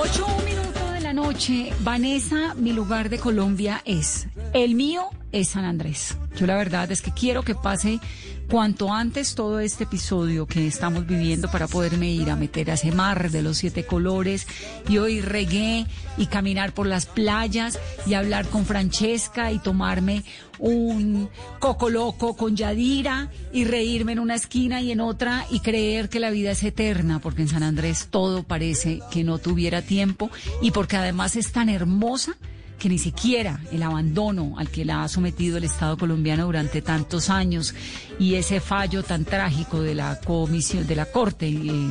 Ocho minutos de la noche. Vanessa, mi lugar de Colombia es. El mío es San Andrés. Yo la verdad es que quiero que pase cuanto antes todo este episodio que estamos viviendo para poderme ir a meter a ese mar de los siete colores y oír reggae y caminar por las playas y hablar con Francesca y tomarme un coco loco con Yadira y reírme en una esquina y en otra y creer que la vida es eterna porque en San Andrés todo parece que no tuviera tiempo y porque además es tan hermosa que ni siquiera el abandono al que la ha sometido el Estado colombiano durante tantos años y ese fallo tan trágico de la comisión de la Corte eh,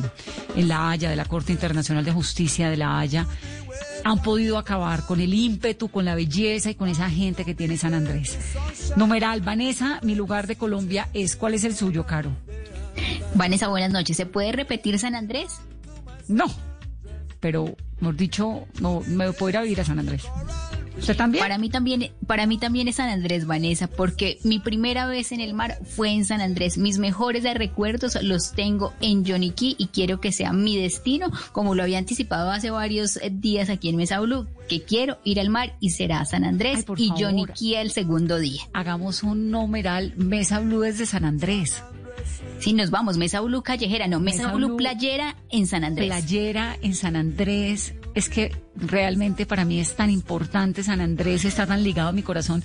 en La Haya, de la Corte Internacional de Justicia de La Haya, han podido acabar con el ímpetu, con la belleza y con esa gente que tiene San Andrés. Numeral, Vanessa, mi lugar de Colombia es, ¿cuál es el suyo, Caro? Vanessa, buenas noches. ¿Se puede repetir San Andrés? No, pero, hemos dicho, no me puedo ir a vivir a San Andrés. ¿Usted también? Para mí también, para mí también es San Andrés, Vanessa, porque mi primera vez en el mar fue en San Andrés. Mis mejores recuerdos los tengo en Yoniquí y quiero que sea mi destino, como lo había anticipado hace varios eh, días aquí en Mesa Blue, que quiero ir al mar y será San Andrés y Yoniquí el segundo día. Hagamos un numeral Mesa Blue desde San Andrés. Sí, nos vamos, Mesa Blue callejera, no, Mesa, Blue, playera en San Andrés. Playera en San Andrés. Es que realmente para mí es tan importante San Andrés, está tan ligado a mi corazón.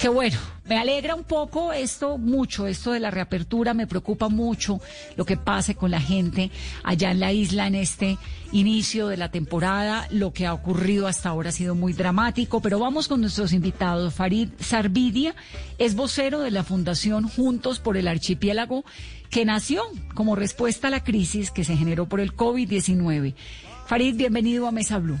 Que bueno, me alegra un poco esto, mucho, esto de la reapertura, me preocupa mucho lo que pase con la gente allá en la isla en este inicio de la temporada. Lo que ha ocurrido hasta ahora ha sido muy dramático, pero vamos con nuestros invitados. Farid Sarvidia es vocero de la Fundación Juntos por el Archipiélago, que nació como respuesta a la crisis que se generó por el COVID-19. Farid, bienvenido a Mesa Blue.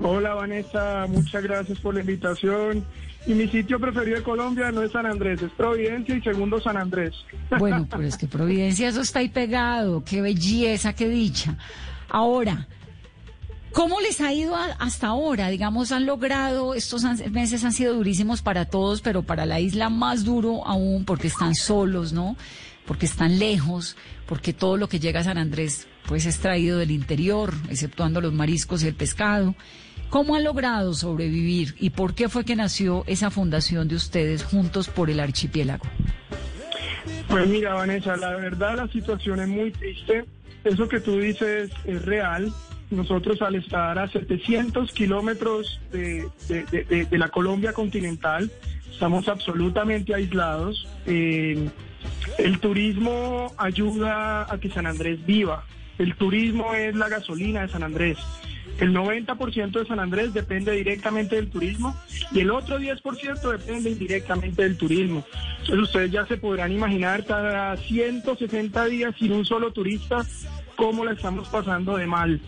Hola Vanessa, muchas gracias por la invitación. Y mi sitio preferido de Colombia no es San Andrés, es Providencia y segundo San Andrés. Bueno, pero es que Providencia eso está ahí pegado, qué belleza, qué dicha. Ahora, ¿Cómo les ha ido hasta ahora? Digamos, han logrado, estos meses han sido durísimos para todos, pero para la isla más duro aún porque están solos, ¿no? Porque están lejos, porque todo lo que llega a San Andrés pues es traído del interior, exceptuando los mariscos y el pescado. ¿Cómo han logrado sobrevivir y por qué fue que nació esa fundación de ustedes juntos por el archipiélago? Pues mira, Vanessa, la verdad la situación es muy triste. Eso que tú dices es real. Nosotros al estar a 700 kilómetros de, la Colombia continental, estamos absolutamente aislados. Eh, el turismo ayuda a que San Andrés viva. El turismo es la gasolina de San Andrés. El 90% de San Andrés depende directamente del turismo y el otro 10% depende indirectamente del turismo. Entonces ustedes ya se podrán imaginar cada 160 días sin un solo turista cómo la estamos pasando de mal.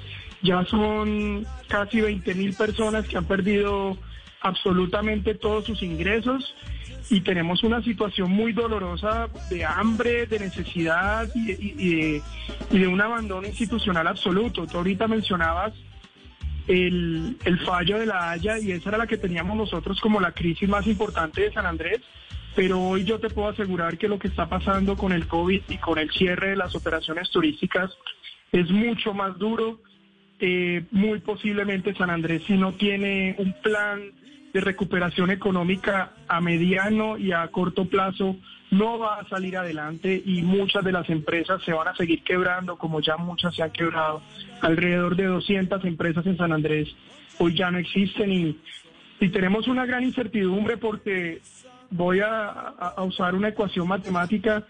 Ya son casi 20 mil personas que han perdido absolutamente todos sus ingresos y tenemos una situación muy dolorosa de hambre, de necesidad y, de, un abandono institucional absoluto. Tú ahorita mencionabas el, el, fallo de la Haya y esa era la que teníamos nosotros como la crisis más importante de San Andrés, pero hoy yo te puedo asegurar que lo que está pasando con el COVID y con el cierre de las operaciones turísticas es mucho más duro. Eh, muy posiblemente San Andrés si no tiene un plan de recuperación económica a mediano y a corto plazo no va a salir adelante y muchas de las empresas se van a seguir quebrando, como ya muchas se han quebrado. Alrededor de 200 empresas en San Andrés hoy ya no existen y, y tenemos una gran incertidumbre porque voy a, usar una ecuación matemática.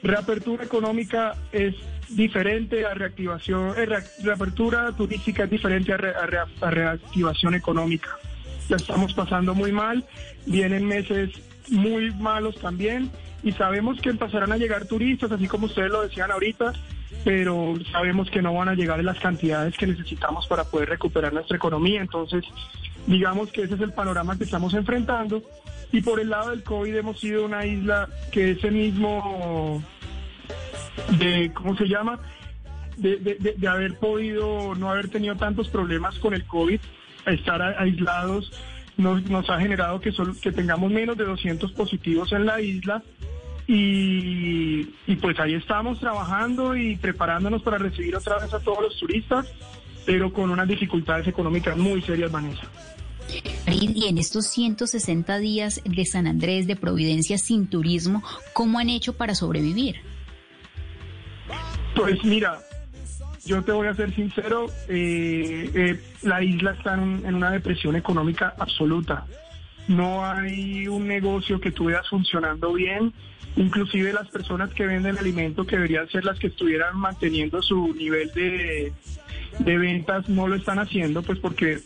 Reapertura económica es diferente a reactivación, eh, reapertura turística es diferente a, a reactivación económica la estamos pasando muy mal, vienen meses muy malos también y sabemos que empezarán a llegar turistas, así como ustedes lo decían ahorita, pero sabemos que no van a llegar en las cantidades que necesitamos para poder recuperar nuestra economía. Entonces, digamos que ese es el panorama que estamos enfrentando. Y por el lado del COVID hemos sido una isla que ese mismo, de, ¿cómo se llama? De, de, de haber podido no haber tenido tantos problemas con el COVID, estar aislados, nos, nos ha generado que, que tengamos menos de 200 positivos en la isla y, y, pues ahí estamos trabajando y preparándonos para recibir otra vez a todos los turistas, pero con unas dificultades económicas muy serias, Vanessa. Y en estos 160 días de San Andrés, de Providencia sin turismo, ¿cómo han hecho para sobrevivir? Pues mira, yo te voy a ser sincero, eh, eh, la isla está en, una depresión económica absoluta. No hay un negocio que tú veas funcionando bien. Inclusive las personas que venden alimento, que deberían ser las que estuvieran manteniendo su nivel de, ventas, no lo están haciendo, pues porque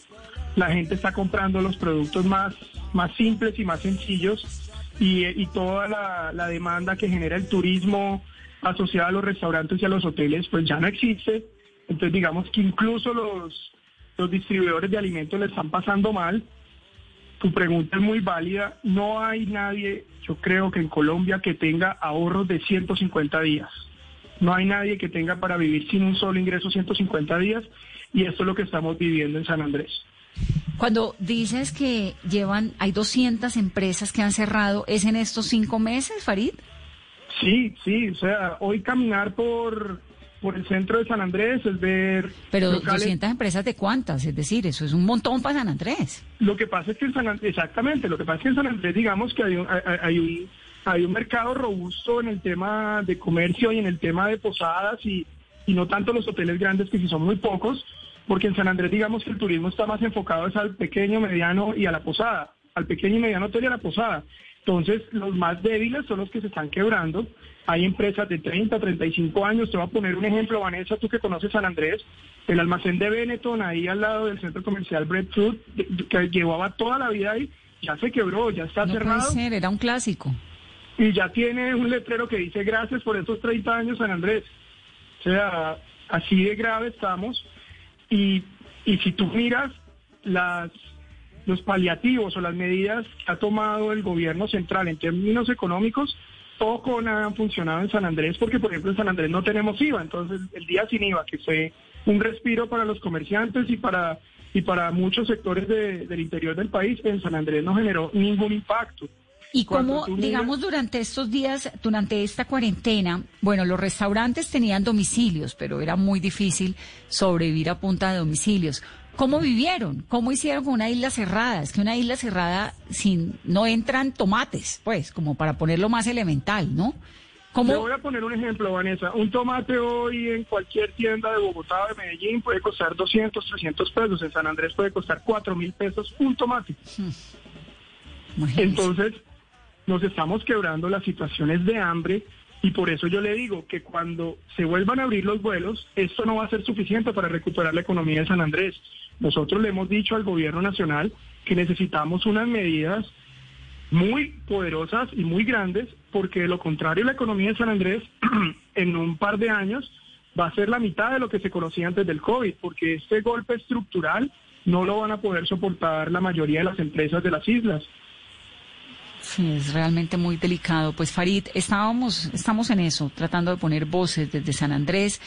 la gente está comprando los productos más, más simples y más sencillos y, toda la demanda que genera el turismo, asociada a los restaurantes y a los hoteles, pues ya no existe. Entonces digamos que incluso los, los distribuidores de alimentos le están pasando mal. Tu pregunta es muy válida. No hay nadie, yo creo que en Colombia, que tenga ahorros de 150 días. No hay nadie que tenga para vivir sin un solo ingreso 150 días y esto es lo que estamos viviendo en San Andrés. Cuando dices que llevan, hay 200 empresas que han cerrado, ¿es en estos cinco meses, Farid? Sí, sí, o sea, hoy caminar por, por el centro de San Andrés es ver... Pero 200 empresas de cuántas, es decir, eso es un montón para San Andrés. Lo que pasa es que en San Andrés, exactamente, lo que pasa es que en San Andrés digamos que hay un, hay, un, hay un mercado robusto en el tema de comercio y en el tema de posadas y, y no tanto los hoteles grandes que sí son muy pocos, porque en San Andrés digamos que el turismo está más enfocado es al pequeño, mediano y a la posada, al pequeño y mediano hotel y a la posada. Entonces, los más débiles son los que se están quebrando. Hay empresas de 30, 35 años. Te voy a poner un ejemplo, Vanessa, tú que conoces San Andrés. El almacén de Benetton, ahí al lado del centro comercial Breadfruit, que llevaba toda la vida ahí, ya se quebró, ya está no cerrado. Puede ser, era un clásico. Y ya tiene un letrero que dice gracias por estos 30 años, San Andrés. O sea, así de grave estamos. Y, y si tú miras las los paliativos o las medidas que ha tomado el gobierno central en términos económicos, poco han funcionado en San Andrés, porque por ejemplo en San Andrés no tenemos IVA, entonces el día sin IVA, que fue un respiro para los comerciantes y para, y para muchos sectores del interior del país, en San Andrés no generó ningún impacto. Y como, digamos, durante estos días, durante esta cuarentena, bueno, los restaurantes tenían domicilios, pero era muy difícil sobrevivir a punta de domicilios. ¿Cómo vivieron? ¿Cómo hicieron con una isla cerrada? Es que una isla cerrada sin no entran tomates, pues, como para ponerlo más elemental, ¿no? ¿Cómo? Le voy a poner un ejemplo, Vanessa. Un tomate hoy en cualquier tienda de Bogotá o de Medellín puede costar 200, 300 pesos. En San Andrés puede costar 4 mil pesos un tomate. Hmm. Entonces, nos estamos quebrando las situaciones de hambre y por eso yo le digo que cuando se vuelvan a abrir los vuelos, esto no va a ser suficiente para recuperar la economía de San Andrés. Nosotros le hemos dicho al gobierno nacional que necesitamos unas medidas muy poderosas y muy grandes, porque de lo contrario la economía de San Andrés en un par de años va a ser la mitad de lo que se conocía antes del COVID, porque este golpe estructural no lo van a poder soportar la mayoría de las empresas de las islas. Es realmente muy delicado. Pues Farid, estábamos, estamos en eso, tratando de poner voces desde San Andrés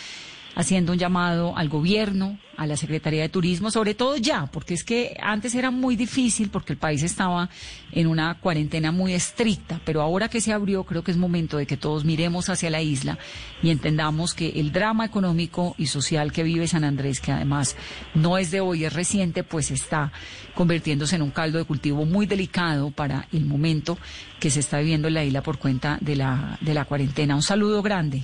haciendo un llamado al gobierno, a la Secretaría de Turismo, sobre todo ya, porque es que antes era muy difícil porque el país estaba en una cuarentena muy estricta, pero ahora que se abrió creo que es momento de que todos miremos hacia la isla y entendamos que el drama económico y social que vive San Andrés, que además no es de hoy, es reciente, pues está convirtiéndose en un caldo de cultivo muy delicado para el momento que se está viviendo en la isla por cuenta de la, de la cuarentena. Un saludo grande.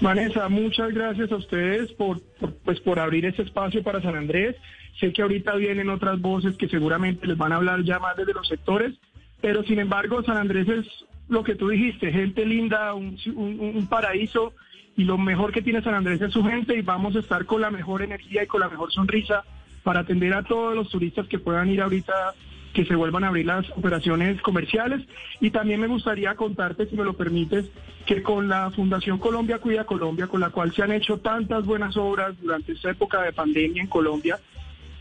Vanessa, muchas gracias a ustedes por, pues, por abrir este espacio para San Andrés. Sé que ahorita vienen otras voces que seguramente les van a hablar ya más desde los sectores, pero sin embargo San Andrés es lo que tú dijiste, gente linda, un, paraíso y lo mejor que tiene San Andrés es su gente y vamos a estar con la mejor energía y con la mejor sonrisa para atender a todos los turistas que puedan ir ahorita que se vuelvan a abrir las operaciones comerciales. Y también me gustaría contarte, si me lo permites, que con la Fundación Colombia Cuida Colombia, con la cual se han hecho tantas buenas obras durante esta época de pandemia en Colombia,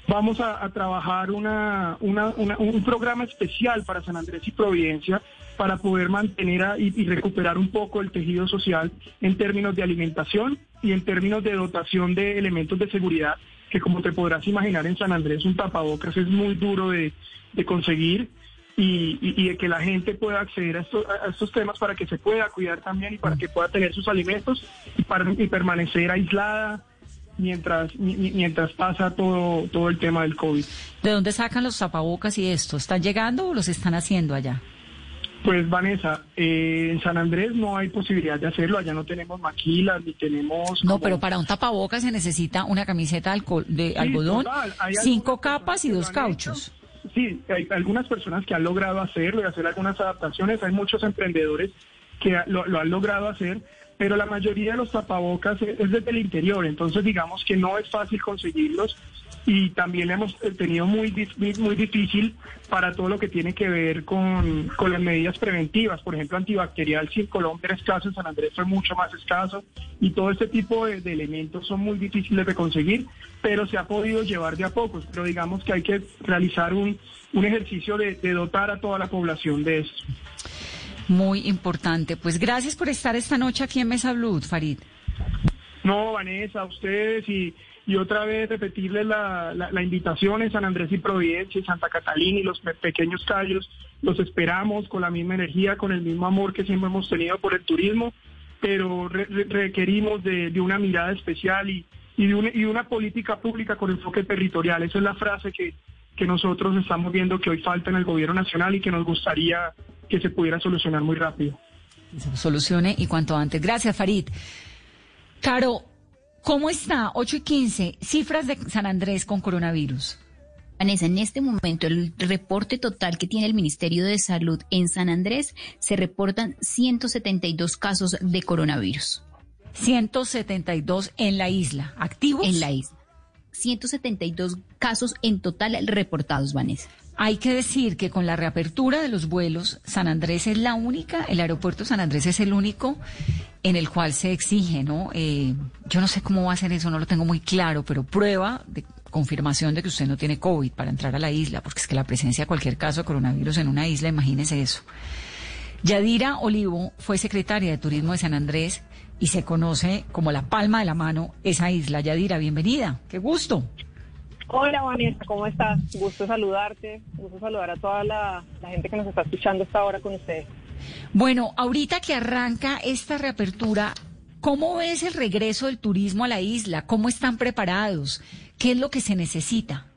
vamos a, trabajar una, un programa especial para San Andrés y Providencia para poder mantener y, recuperar un poco el tejido social en términos de alimentación y en términos de dotación de elementos de seguridad, que como te podrás imaginar en San Andrés un tapabocas es muy duro de, conseguir y, de que la gente pueda acceder a, estos temas para que se pueda cuidar también y para que pueda tener sus alimentos y, para, y permanecer aislada mientras mientras pasa todo todo el tema del COVID. ¿De dónde sacan los tapabocas y esto? ¿Están llegando o los están haciendo allá? Pues Vanessa, eh, en San Andrés no hay posibilidad de hacerlo, allá no tenemos maquilas ni tenemos... No, pero para un tapabocas se necesita una camiseta de algodón, cinco capas y dos cauchos. Sí, hay algunas personas que han logrado hacerlo y hacer algunas adaptaciones, hay muchos emprendedores que lo han logrado hacer, pero la mayoría de los tapabocas es desde el interior, entonces digamos que no es fácil conseguirlos y también hemos eh, tenido muy, muy difícil para todo lo que tiene que ver con, las medidas preventivas, por ejemplo antibacterial, si en Colombia era escaso, en San Andrés fue mucho más escaso y todo este tipo de, elementos son muy difíciles de conseguir, pero se ha podido llevar de a pocos, pero digamos que hay que realizar un, un ejercicio de, de dotar a toda la población de esto muy importante. Pues gracias por estar esta noche aquí en Mesa Blue, Farid. No, Vanessa, a ustedes y, y otra vez repetirles la, la, invitación en San Andrés y Providencia y Santa Catalina y los pequeños callos. Los esperamos con la misma energía, con el mismo amor que siempre hemos tenido por el turismo, pero requerimos de, de, una mirada especial y, y, de una, política pública con enfoque territorial. Esa es la frase que, que nosotros estamos viendo que hoy falta en el gobierno nacional y que nos gustaría que se pudiera solucionar muy rápido. Solucione y cuanto antes. Gracias, Farid. Caro, ¿cómo está 8 y 15 cifras de San Andrés con coronavirus? Vanessa, en este momento el reporte total que tiene el Ministerio de Salud en San Andrés se reportan 172 casos de coronavirus. 172 en la isla, activos. En la isla. 172 casos en total reportados, Vanessa. Hay que decir que con la reapertura de los vuelos, San Andrés es la única, el aeropuerto San Andrés es el único en el cual se exige, ¿no? Eh, yo no sé cómo va a ser eso, no lo tengo muy claro, pero prueba de confirmación de que usted no tiene COVID para entrar a la isla, porque es que la presencia de cualquier caso de coronavirus en una isla, imagínese eso. Yadira Olivo fue secretaria de Turismo de San Andrés y se conoce como la palma de la mano esa isla. Yadira, bienvenida, qué gusto. Hola Vanessa, ¿cómo estás? Gusto saludarte, gusto saludar a toda la, gente que nos está escuchando esta hora con ustedes. Bueno, ahorita que arranca esta reapertura, ¿cómo ves el regreso del turismo a la isla? ¿Cómo están preparados? ¿Qué es lo que se necesita?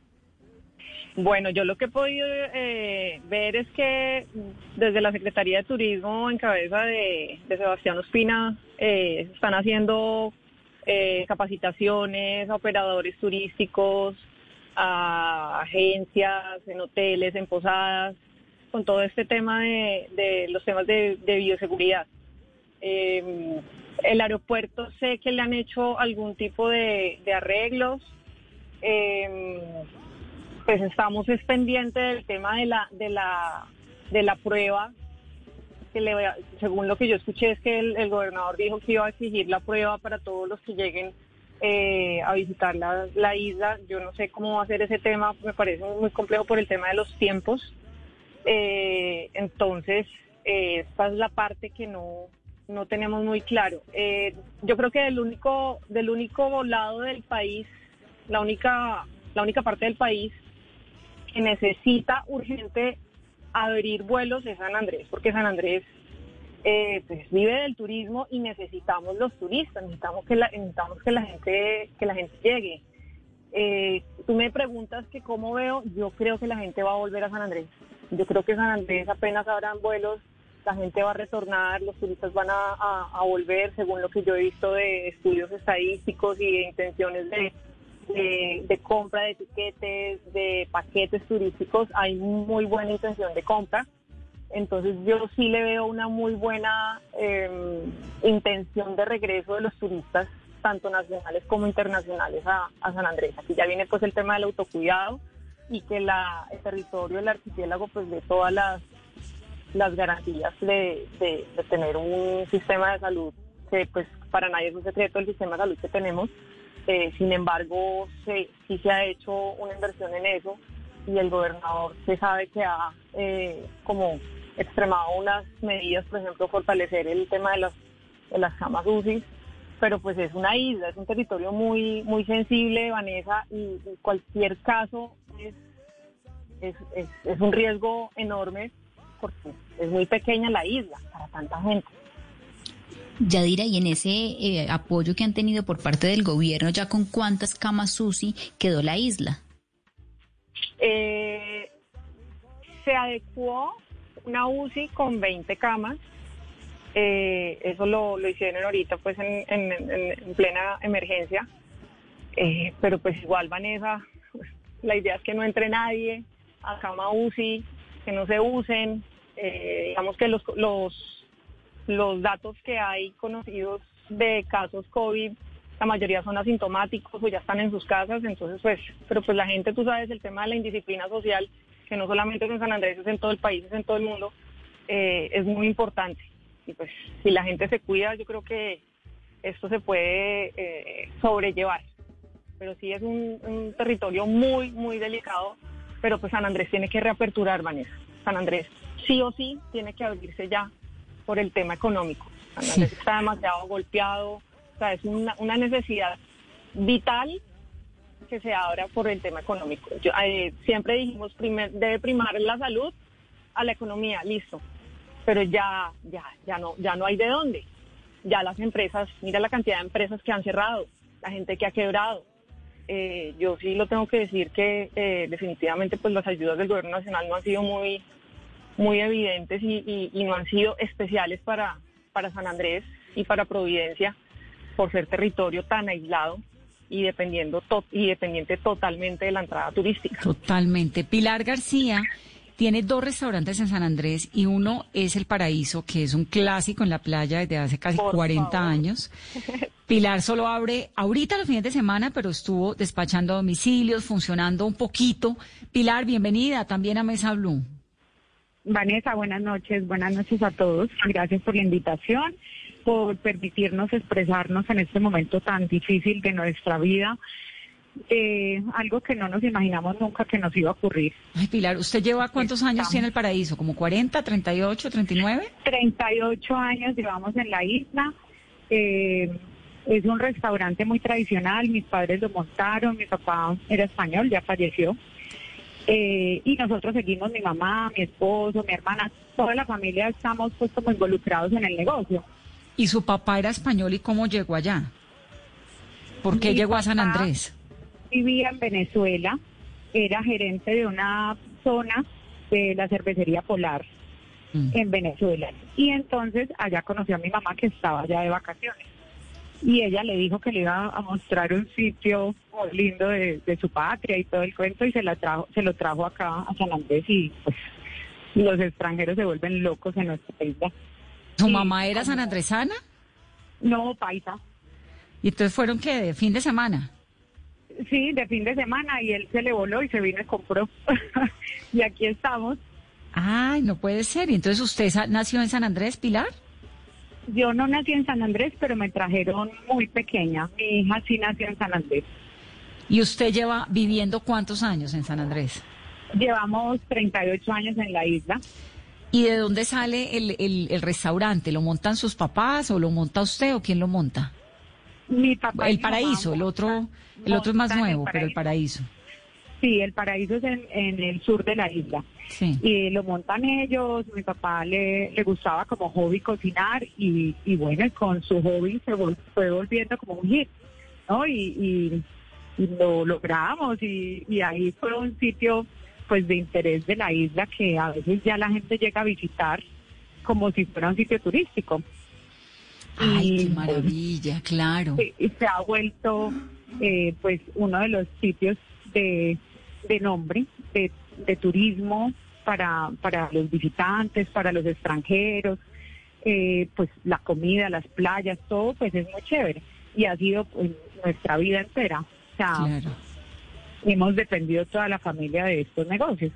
Bueno, yo lo que he podido eh, ver es que desde la Secretaría de Turismo, en cabeza de, Sebastián Ospina, eh, están haciendo eh, capacitaciones a operadores turísticos, a agencias, en hoteles, en posadas, con todo este tema de, los temas de, bioseguridad. Em, el aeropuerto sé que le han hecho algún tipo de, arreglos. Em, pues estamos es pendientes del tema de la, de la, de la prueba. Que le, según lo que yo escuché es que el gobernador dijo que iba a exigir la prueba para todos los que lleguen eh, a visitar la, isla. Yo no sé cómo va a ser ese tema, me parece muy complejo por el tema de los tiempos. Eh, entonces, eh, esta es la parte que no, no tenemos muy claro. yo creo que del único, del único lado del país, la única, la única parte del país que necesita urgente abrir vuelos es San Andrés, porque San Andrés eh, pues vive del turismo y necesitamos los turistas, necesitamos que la, necesitamos que la gente que la gente llegue. Eh, tú me preguntas que cómo veo, yo creo que la gente va a volver a San Andrés. Yo creo que San Andrés apenas habrán vuelos, la gente va a retornar, los turistas van a, volver, según lo que yo he visto de estudios estadísticos y de intenciones de, de, de, compra de etiquetes, de paquetes turísticos, hay muy buena intención de compra. Entonces yo sí le veo una muy buena em, intención de regreso de los turistas, tanto nacionales como internacionales, a, San Andrés. Aquí ya viene pues el tema del autocuidado, y que la, el territorio del archipiélago pues dé todas las, las garantías de, de, de tener un sistema de salud que pues para nadie es un secreto el sistema de salud que tenemos. Eh, sin embargo, se, sí se ha hecho una inversión en eso y el gobernador se sabe que ha eh, como extremado unas medidas, por ejemplo, fortalecer el tema de las, de las camas UCI, pero pues es una isla, es un territorio muy muy sensible, Vanessa, y, y cualquier caso es, es, es, es un riesgo enorme porque es muy pequeña la isla para tanta gente. Yadira, y en ese eh, apoyo que han tenido por parte del gobierno, ¿ya con cuántas camas UCI quedó la isla? Eh, se adecuó una UCI con 20 camas. Eh, eso lo, lo hicieron ahorita pues en, en- en- en plena emergencia. Eh, pero pues igual, Vanessa, la idea es que no entre nadie a cama UCI, que no se usen. Eh, digamos que los, los, los datos que hay conocidos de casos COVID, la mayoría son asintomáticos o ya están en sus casas, entonces pues, pero pues la gente, tú sabes, el tema de la indisciplina social, que no solamente es en San Andrés, es en todo el país, es en todo el mundo, eh, es muy importante. Y pues si la gente se cuida, yo creo que esto se puede eh, sobrellevar. Pero sí es un, un territorio muy, muy delicado, pero pues San Andrés tiene que reaperturar, Vanessa. San Andrés sí o sí tiene que abrirse ya por el tema económico. San Andrés está demasiado golpeado, o sea, es una, una necesidad vital que se abra por el tema económico. Yo, eh, siempre dijimos, primer, debe primar la salud a la economía, listo. Pero ya, ya, ya no, ya no hay de dónde. Ya las empresas, mira la cantidad de empresas que han cerrado, la gente que ha quebrado. Eh, yo sí lo tengo que decir que eh, definitivamente pues las ayudas del gobierno nacional no han sido muy, muy evidentes y, y- no han sido especiales para, para San Andrés y para Providencia por ser territorio tan aislado y dependiendo to- y dependiente totalmente de la entrada turística. Totalmente. Pilar García tiene dos restaurantes en San Andrés y uno es El Paraíso, que es un clásico en la playa desde hace casi Por 40 favor. años. Pilar solo abre ahorita los fines de semana, pero estuvo despachando domicilios, funcionando un poquito. Pilar, bienvenida también a Mesa Blue. Vanessa, buenas noches, buenas noches a todos. Gracias por la invitación, por permitirnos expresarnos en este momento tan difícil de nuestra vida. Eh, algo que no nos imaginamos nunca que nos iba a ocurrir. Ay, Pilar, ¿usted lleva cuántos años tiene El Paraíso? ¿Como 40, 38, 39? 38 años llevamos en la isla. Eh, es un restaurante muy tradicional. Mis padres lo montaron. Mi papá era español, ya falleció. Eh, y nosotros seguimos, mi mamá, mi esposo, mi hermana, toda la familia estamos pues como involucrados en el negocio. ¿Y su papá era español y cómo llegó allá? ¿Por qué Mi llegó a San Andrés? Vivía en Venezuela, era gerente de una zona de la cervecería Polar Mm. en Venezuela. Y entonces allá conoció a mi mamá que estaba allá de vacaciones. Y ella le dijo que le iba a mostrar un sitio muy lindo de, de su patria y todo el cuento y se, la trajo, se lo trajo acá a San Andrés y pues los extranjeros se vuelven locos en nuestra isla. ¿Su Sí, mamá era como- sanandresana? No, paisa. ¿Y entonces fueron qué? ¿De fin de semana? Sí, de fin de semana y él se le voló y se vino y compró. y aquí estamos. Ay, no puede ser. ¿Y entonces usted nació en San Andrés, Pilar? Yo no nací en San Andrés, pero me trajeron muy pequeña. Mi hija sí nació en San Andrés. ¿Y usted lleva viviendo cuántos años en San Andrés? Llevamos 38 años en la isla. ¿Y de dónde sale el, el- el restaurante? ¿Lo montan sus papás o lo monta usted o quién lo monta? Mi papá El paraíso, el otro, el otro es más nuevo, pero el paraíso. Sí, el paraíso es en, en el sur de la isla. Sí. Y lo montan ellos, mi papá le, le gustaba como hobby cocinar y, y bueno, con su hobby se vol- fue volviendo como un hit, ¿no? Y, y, y lo logramos y, y ahí fue un sitio pues de interés de la isla que a veces ya la gente llega a visitar como si fuera un sitio turístico. Ay, Y, qué maravilla, claro. Sí, y se ha vuelto eh, pues uno de los sitios de, de nombre, de, de turismo para, para los visitantes, para los extranjeros, eh, pues la comida, las playas, todo pues es muy chévere y ha sido pues, nuestra vida entera. O sea, Claro. Hemos dependido toda la familia de estos negocios.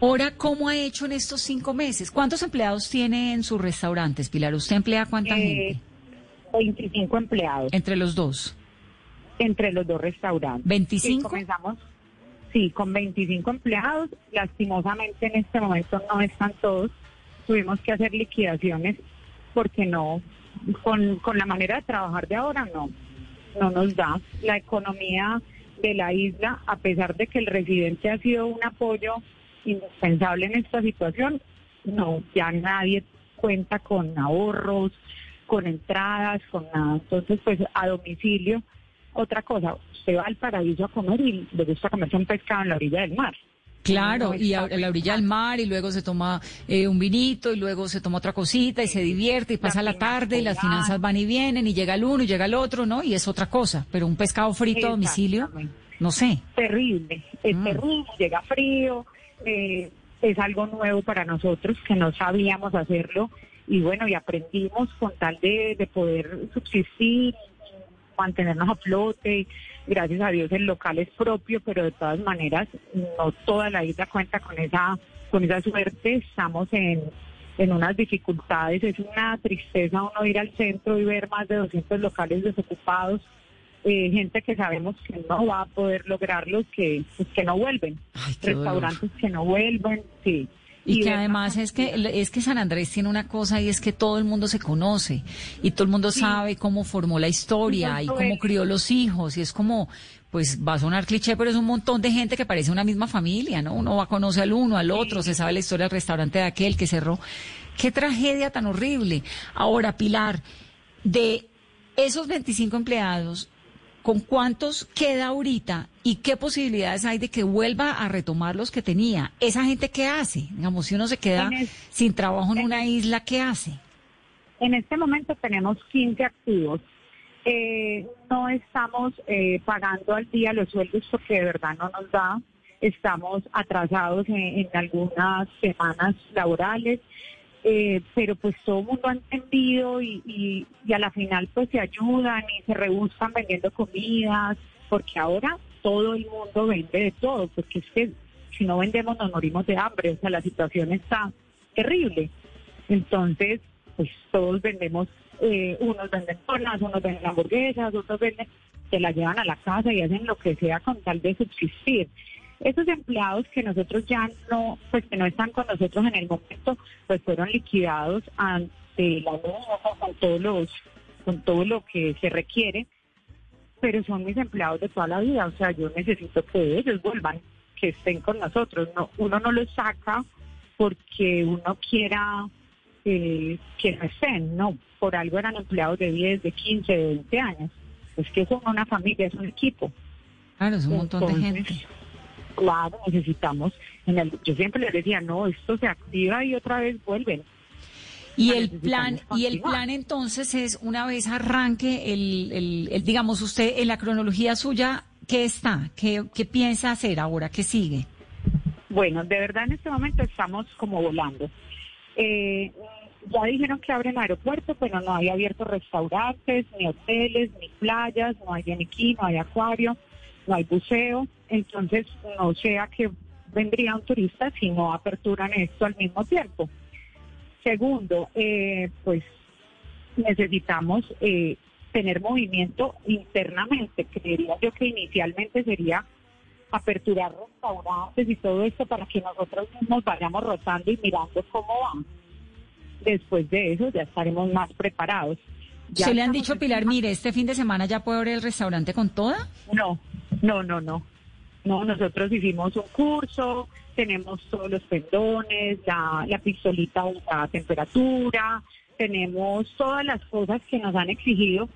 Ahora, ¿cómo ha hecho en estos cinco meses? ¿Cuántos empleados tiene en sus restaurantes, Pilar? ¿Usted emplea cuánta Eh, gente? 25 empleados Entre los dos. entre los dos restaurantes. ¿25? Sí, comenzamos, sí, con 25 empleados. Lastimosamente en este momento no están todos. Tuvimos que hacer liquidaciones porque no, con, con la manera de trabajar de ahora no, no nos da. La economía de la isla, a pesar de que el residente ha sido un apoyo indispensable en esta situación, no, ya nadie cuenta con ahorros, con entradas, con nada. Entonces, pues a domicilio, otra cosa, usted va al paraíso a comer y le gusta comerse un pescado en la orilla del mar. Claro, y a, la orilla del mar y luego se toma eh, un vinito y luego se toma otra cosita y se divierte y pasa la tarde y las finanzas van y vienen y llega el uno y llega el otro, ¿no? Y es otra cosa, pero un pescado frito a domicilio, no sé. terrible, es Mm. terrible, llega frío, eh, es algo nuevo para nosotros que no sabíamos hacerlo y bueno, y aprendimos con tal de, de poder subsistir, mantenernos a flote. Gracias a Dios el local es propio, pero de todas maneras no toda la isla cuenta con esa con esa suerte. Estamos en, en unas dificultades, es una tristeza uno ir al centro y ver más de 200 locales desocupados eh, gente que sabemos que no va a poder lograrlo, que, pues, que no vuelven, Ay, qué dolor. restaurantes que no vuelven, sí. Y, que además más es que es que San Andrés tiene una cosa y es que todo el mundo se conoce y todo el mundo sabe cómo formó la historia y cómo crió los hijos y es como pues va a sonar cliché pero es un montón de gente que parece una misma familia, ¿no? Uno va a conocer al uno, al otro, se sabe la historia del restaurante de aquel que cerró. Qué tragedia tan horrible. Ahora, Pilar, de esos 25 empleados, ¿con cuántos queda ahorita y qué posibilidades hay de que vuelva a retomar los que tenía? ¿Esa gente qué hace? Digamos, si uno se queda el- sin trabajo en en una isla, ¿qué hace? En este momento tenemos 15 activos. Eh, no estamos eh, pagando al día los sueldos porque de verdad no nos da. Estamos atrasados en, en algunas semanas laborales, eh, pero pues todo el mundo ha entendido y, y, a la final pues se ayudan y se rebuscan vendiendo comidas, porque ahora todo el mundo vende de todo, porque es que si no vendemos nos morimos de hambre, o sea, la situación está terrible. Entonces, pues todos vendemos, eh, unos venden donas, unos venden hamburguesas, otros venden, se la llevan a la casa y hacen lo que sea con tal de subsistir. Esos empleados que nosotros ya no, pues que no están con nosotros en el momento, pues fueron liquidados ante la ley, con todos los, con todo lo que se requiere, pero son mis empleados de toda la vida, o sea, yo necesito que ellos vuelvan, que estén con nosotros, no, uno no los saca porque uno quiera eh, que no estén, no, por algo eran empleados de 10, de 15, de 20 años. Es que son una familia, es un equipo. Claro, es un montón de gente. Claro, necesitamos. En el, yo siempre les decía, no, esto se activa y otra vez vuelven. Y el plan, y el plan entonces es una vez arranque el, el, el- digamos usted en la cronología suya, ¿qué está? ¿Qué, qué piensa hacer ahora? ¿Qué sigue? Bueno, de verdad en este momento estamos como volando. Eh, ya dijeron que abren aeropuertos, pero no hay abiertos restaurantes, ni hoteles, ni playas, no hay yaniquí, no hay acuario, no hay buceo. Entonces, no sé a qué vendría un turista si no aperturan esto al mismo tiempo. Segundo, eh, pues necesitamos eh, tener movimiento internamente. Creería yo que inicialmente sería aperturar restaurantes y todo esto para que nosotros mismos vayamos rotando y mirando cómo van. Después de eso ya estaremos más preparados. Ya ¿Se le han dicho, Pilar, mire, este fin de semana ya puede abrir el restaurante con toda? No, no, no, no. No, nosotros hicimos un curso, tenemos todos los pendones, la, la pistolita la temperatura, tenemos todas las cosas que nos han exigido,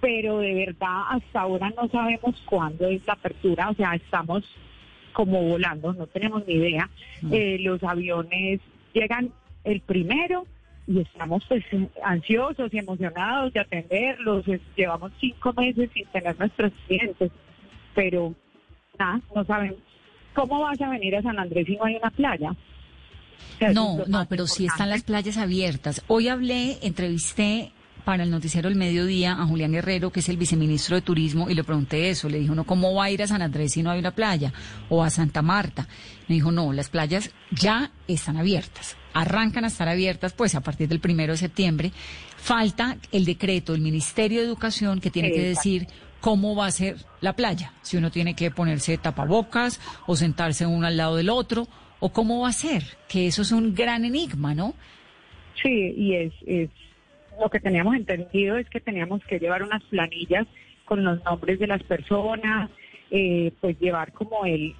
pero de verdad hasta ahora no sabemos cuándo es la apertura, o sea, estamos como volando, no tenemos ni idea. Eh, los aviones llegan el primero y estamos pues ansiosos y emocionados de atenderlos. Llevamos cinco meses sin tener nuestros clientes, pero nada, no sabemos. ¿Cómo vas a venir a San Andrés si no hay una playa? O sea, eso No, no, pero sí están las playas abiertas. Hoy hablé, entrevisté para el noticiero El Mediodía a Julián Guerrero, que es el viceministro de Turismo, y le pregunté eso. Le dijo, no, ¿cómo va a ir a San Andrés si no hay una playa? O a Santa Marta. Me dijo, no, las playas ya están abiertas. Arrancan a estar abiertas, pues, a partir del primero de septiembre. Falta el decreto del Ministerio de Educación que tiene que decir cómo va a ser la playa. Si uno tiene que ponerse tapabocas o sentarse uno al lado del otro, o cómo va a ser. Que eso es un gran enigma, ¿no? Sí, y es, es lo que teníamos entendido es que teníamos que llevar unas planillas con los nombres de las personas, eh, pues llevar como el,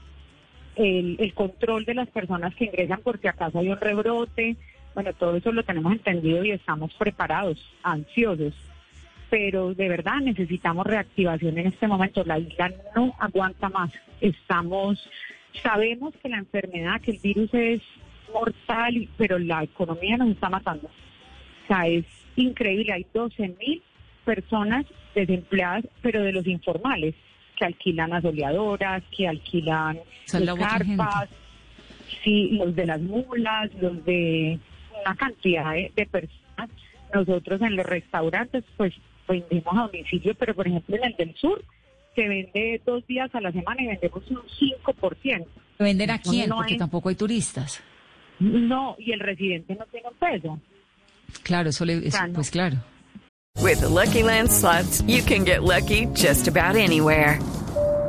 el, el control de las personas que ingresan porque acaso hay un rebrote. Bueno, todo eso lo tenemos entendido y estamos preparados, ansiosos. Pero de verdad necesitamos reactivación en este momento. La isla no aguanta más. Estamos, sabemos que la enfermedad, que el virus es mortal, pero la economía nos está matando. O sea, es increíble. Hay 12 mil personas desempleadas, pero de los informales, que alquilan asoleadoras, que alquilan carpas, sí, los de las mulas, los de una cantidad de, de personas. Nosotros en los restaurantes, pues vendemos a domicilio, pero por ejemplo en el del sur se vende dos días a la semana y vendemos un 5%. ¿Vender a quién? No Porque hay- tampoco hay turistas. No, y el residente no tiene un peso. Claro, eso le, eso- Claro. pues claro. With the Lucky Land slots, you can get lucky just about anywhere.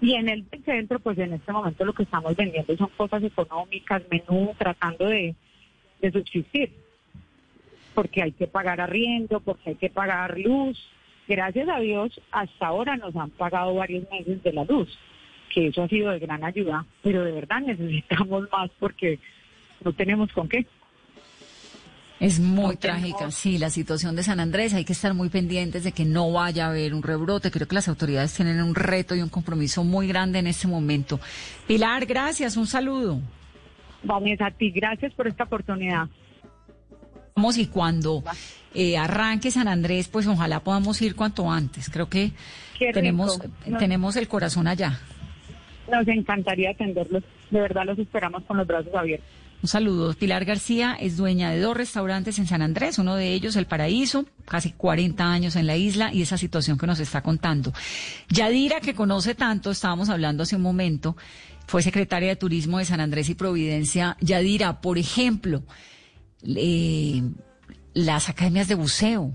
Y en el centro, pues en este momento lo que estamos vendiendo son cosas económicas, menú, tratando de, de subsistir. Porque hay que pagar arriendo, porque hay que pagar luz. Gracias a Dios, hasta ahora nos han pagado varios meses de la luz, que eso ha sido de gran ayuda, pero de verdad necesitamos más porque no tenemos con qué. Es muy No trágica, tenemos- sí, la situación de San Andrés. Hay que estar muy pendientes de que no vaya a haber un rebrote. Creo que las autoridades tienen un reto y un compromiso muy grande en este momento. Pilar, gracias, un saludo. Vanessa, a ti, gracias por esta oportunidad. Vamos y cuando eh, arranque San Andrés, pues ojalá podamos ir cuanto antes. Creo que tenemos, No. tenemos el corazón allá. Nos encantaría atenderlos. De verdad los esperamos con los brazos abiertos. Un saludo. Pilar García es dueña de dos restaurantes en San Andrés, uno de ellos El Paraíso, casi 40 años en la isla y esa situación que nos está contando. Yadira, que conoce tanto, estábamos hablando hace un momento, fue secretaria de Turismo de San Andrés y Providencia. Yadira, por ejemplo, eh, las academias de buceo.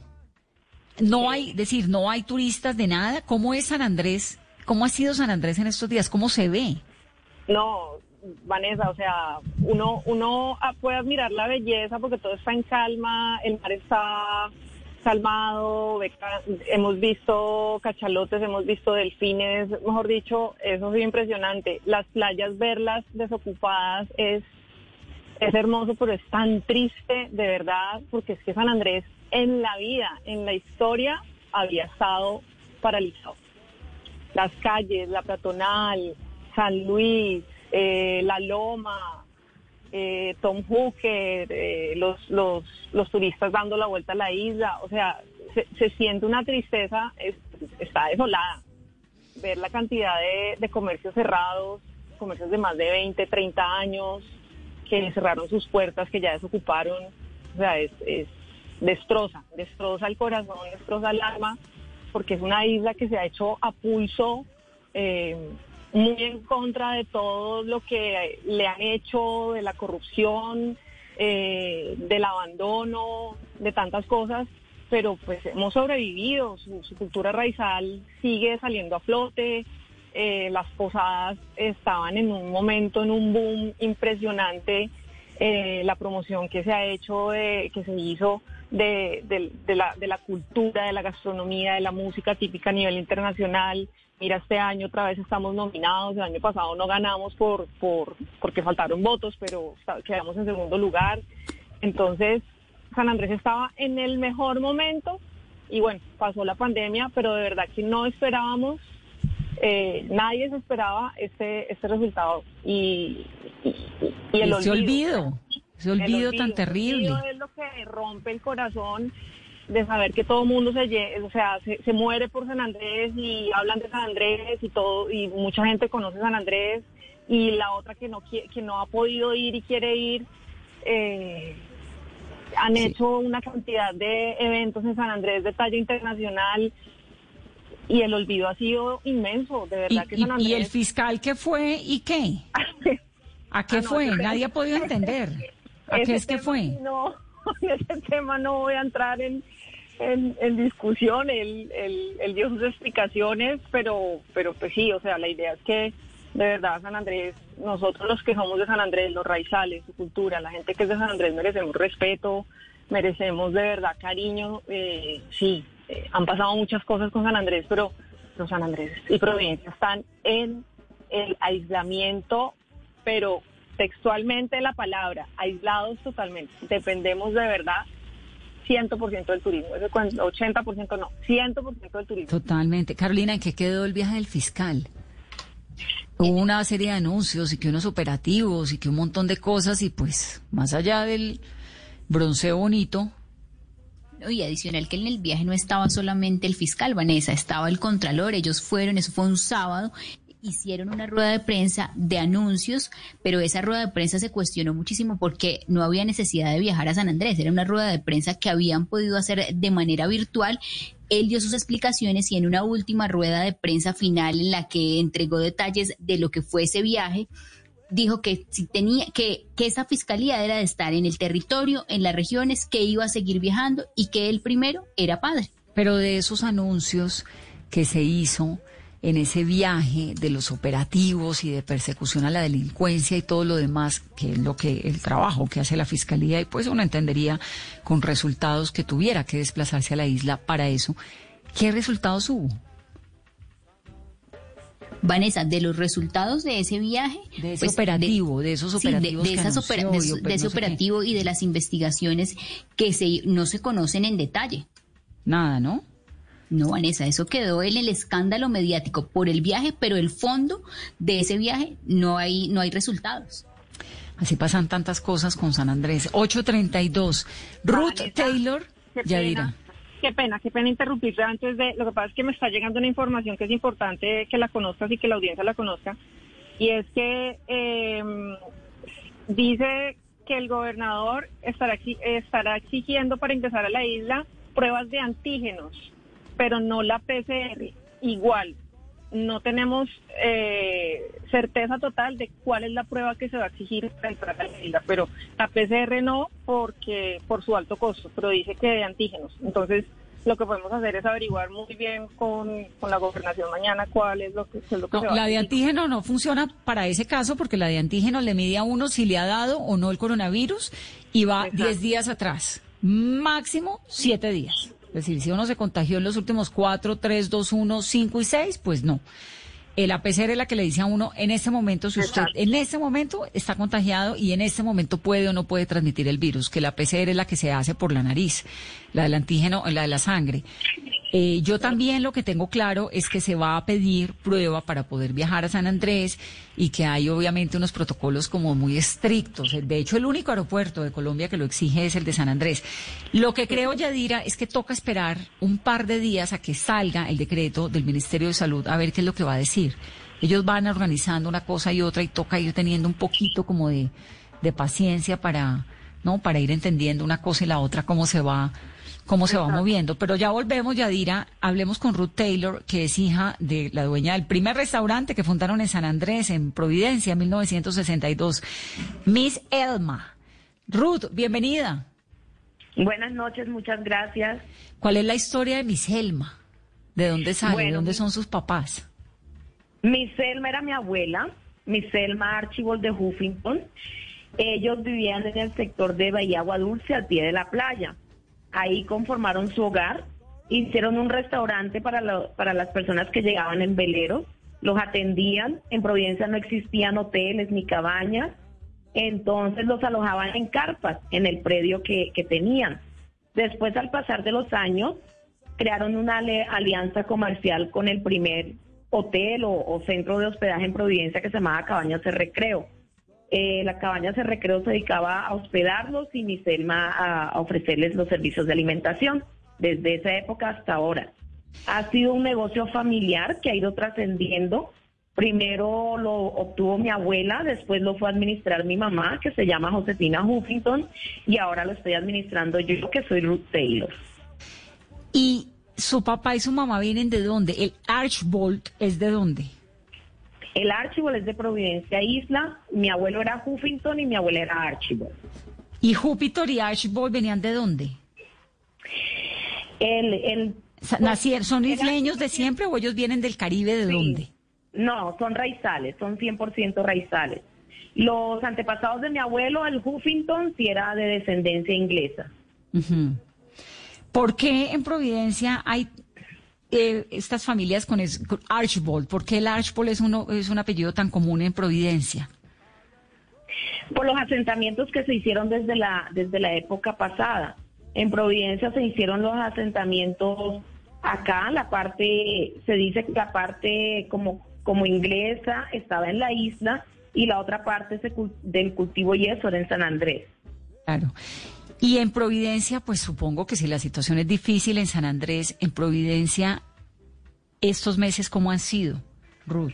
No hay, decir, no hay turistas de nada. ¿Cómo es San Andrés? ¿Cómo ha sido San Andrés en estos días? ¿Cómo se ve? No, Vanessa, o sea, uno, uno ah, puede admirar la belleza porque todo está en calma, el mar está calmado, hemos visto cachalotes, hemos visto delfines, mejor dicho, eso es impresionante. Las playas, verlas desocupadas es, es hermoso, pero es tan triste, de verdad, porque es que San Andrés en la vida, en la historia, había estado paralizado las calles, la peatonal, San Luis, eh, La Loma, eh, Tom Hooker, eh, los, los, los turistas dando la vuelta a la isla, o sea, se, siente una tristeza, es- está desolada. Ver la cantidad de, de comercios cerrados, comercios de más de 20, 30 años, que cerraron sus puertas, que ya desocuparon, o sea, es, es destroza, destroza el corazón, destroza el alma, porque es una isla que se ha hecho a pulso, eh, muy en contra de todo lo que le han hecho, de la corrupción, eh, del abandono, de tantas cosas, pero pues hemos sobrevivido, su, cultura raizal sigue saliendo a flote, eh, las posadas estaban en un momento, en un boom impresionante, eh, la promoción que se ha hecho, que se hizo de- de la, de la cultura, de la gastronomía, de la música típica a nivel internacional. Mira, este año otra vez estamos nominados, el año pasado no ganamos por, por porque faltaron votos, pero quedamos en segundo lugar. Entonces, San Andrés estaba en el mejor momento y bueno, pasó la pandemia, pero de verdad que no esperábamos eh, nadie se esperaba este, este resultado y, y, y el ese olvido, ese el olvido tan terrible. El olvido es lo que rompe el corazón de saber que todo el mundo se, o sea, se, se muere por San Andrés y hablan de San Andrés y todo y mucha gente conoce San Andrés y la otra que no que no ha podido ir y quiere ir eh, han Sí. hecho una cantidad de eventos en San Andrés de talla internacional y el olvido ha sido inmenso, de verdad que y- San y el Andrés fiscal qué fue y qué? ¿A qué Ah, no, fue? Nadie ha podido entender. ¿A qué es que fue? No, en ese tema no voy a entrar en, en, discusión. Él, él, él dio sus explicaciones, pero, pero pues sí, o sea, la idea es que de verdad San Andrés, nosotros los que somos de San Andrés, los raizales, su cultura, la gente que es de San Andrés merecemos respeto, merecemos de verdad cariño. Eh, sí, eh, han pasado muchas cosas con San Andrés, pero los San Andrés y Providencia están en el aislamiento, pero textualmente la palabra, aislados totalmente. Dependemos de verdad 100% del turismo. Ese cuando- 80% no, 100% del turismo. Totalmente. Carolina, ¿en qué quedó el viaje del fiscal? Hubo una serie de anuncios y que unos operativos y que un montón de cosas y pues más allá del bronceo bonito, Y adicional que en el viaje no estaba solamente el fiscal, Vanessa, estaba el contralor, ellos fueron, eso fue un sábado, hicieron una rueda de prensa de anuncios, pero esa rueda de prensa se cuestionó muchísimo porque no había necesidad de viajar a San Andrés, era una rueda de prensa que habían podido hacer de manera virtual. Él dio sus explicaciones y en una última rueda de prensa final en la que entregó detalles de lo que fue ese viaje, dijo que si tenía que, que esa fiscalía era de estar en el territorio, en las regiones, que iba a seguir viajando y que él primero era padre. pero de esos anuncios que se hizo en ese viaje de los operativos y de persecución a la delincuencia y todo lo demás, que es lo que el trabajo que hace la fiscalía y pues uno entendería con resultados que tuviera que desplazarse a la isla para eso. ¿Qué resultados hubo? Vanessa, de los resultados de ese viaje, De ese pues, operativo, de esos sí, de- operativos de, que esas anunció opera- y de, oper- de ese no sé qué. operativo y de las investigaciones que se, no se conocen en detalle. Nada, ¿no? No, Vanessa, eso quedó en el escándalo mediático por el viaje, pero el fondo de ese viaje no hay, no hay resultados. Así pasan tantas cosas con San Andrés. 832. Ruth Vanessa, Taylor, Qué Yadira. pena, qué pena, qué pena interrumpirte antes de... Lo que pasa es que me está llegando una información que es importante que la conozcas y que la audiencia la conozca. Y es que eh, dice que el gobernador estará, estará exigiendo para ingresar a la isla pruebas de antígenos, pero no la PCR. Igual, no tenemos eh, certeza total de cuál es la prueba que se va a exigir para entrar a la isla, pero la PCR no porque por su alto costo, pero dice que de antígenos. Entonces, lo que podemos hacer es averiguar muy bien con, con la gobernación mañana cuál es lo que, es lo que No, se va a la de antígeno no funciona para ese caso porque la de antígeno le mide a uno si le ha dado o no el coronavirus y va Exacto. 10 días atrás, máximo 7 días. Es decir, si uno se contagió en los últimos 4, 3, 2, 1, 5 y 6, pues no. El APCR es la que le dice a uno en este momento, si usted Exacto. en este momento está contagiado y en este momento puede o no puede transmitir el virus, que la PCR es la que se hace por la nariz, la del antígeno, la de la sangre. Eh, yo también lo que tengo claro es que se va a pedir prueba para poder viajar a San Andrés y que hay obviamente unos protocolos como muy estrictos. De hecho, el único aeropuerto de Colombia que lo exige es el de San Andrés. Lo que creo, Yadira, es que toca esperar un par de días a que salga el decreto del Ministerio de Salud a ver qué es lo que va a decir. Ellos van organizando una cosa y otra y toca ir teniendo un poquito como de, de paciencia para, ¿no? Para ir entendiendo una cosa y la otra cómo se va cómo se va moviendo. Pero ya volvemos, Yadira, hablemos con Ruth Taylor, que es hija de la dueña del primer restaurante que fundaron en San Andrés, en Providencia, en 1962. Miss Elma. Ruth, bienvenida. Buenas noches, muchas gracias. ¿Cuál es la historia de Miss Elma? ¿De dónde sale? ¿De dónde son sus papás? Mi Selma era mi abuela, mi Selma Archibald de Huffington. Ellos vivían en el sector de Bahía Agua Dulce, al pie de la playa. Ahí conformaron su hogar, hicieron un restaurante para, lo- para las personas que llegaban en velero, los atendían. En Providencia no existían hoteles ni cabañas, entonces los alojaban en carpas, en el predio que, que tenían. Después, al pasar de los años, crearon una alianza comercial con el primer hotel o centro de hospedaje en Providencia que se llamaba Cabañas de Recreo. Eh, la Cabañas de Recreo se dedicaba a hospedarlos y mi Selma a, a ofrecerles los servicios de alimentación desde esa época hasta ahora. Ha sido un negocio familiar que ha ido trascendiendo. Primero lo obtuvo mi abuela, después lo fue a administrar mi mamá, que se llama Josefina Huffington, y ahora lo estoy administrando yo, que soy Ruth Taylor. ¿Y su papá y su mamá vienen de dónde? ¿El Archbold es de dónde? El Archibald es de Providencia Isla, mi abuelo era Huffington y mi abuela era Archibald. ¿Y Júpiter y Archbold venían de dónde? El, el, ¿Son isleños de siempre o ellos vienen del Caribe de Sí. dónde? No, son raizales, son 100% raizales. Los antepasados de mi abuelo, el Huffington, sí era de descendencia inglesa. ¿Por qué en Providencia hay eh, estas familias con, es- con Archbold? ¿Por qué el Archbold es, uno, es un apellido tan común en Providencia? Por los asentamientos que se hicieron desde la, desde la época pasada. En Providencia se hicieron los asentamientos acá, la parte, se dice que la parte como, como inglesa estaba en la isla y la otra parte se del cultivo yeso era en San Andrés. Claro. Y en Providencia, pues supongo que si la situación es difícil en San Andrés, en Providencia, estos meses, ¿cómo han sido, Ruth?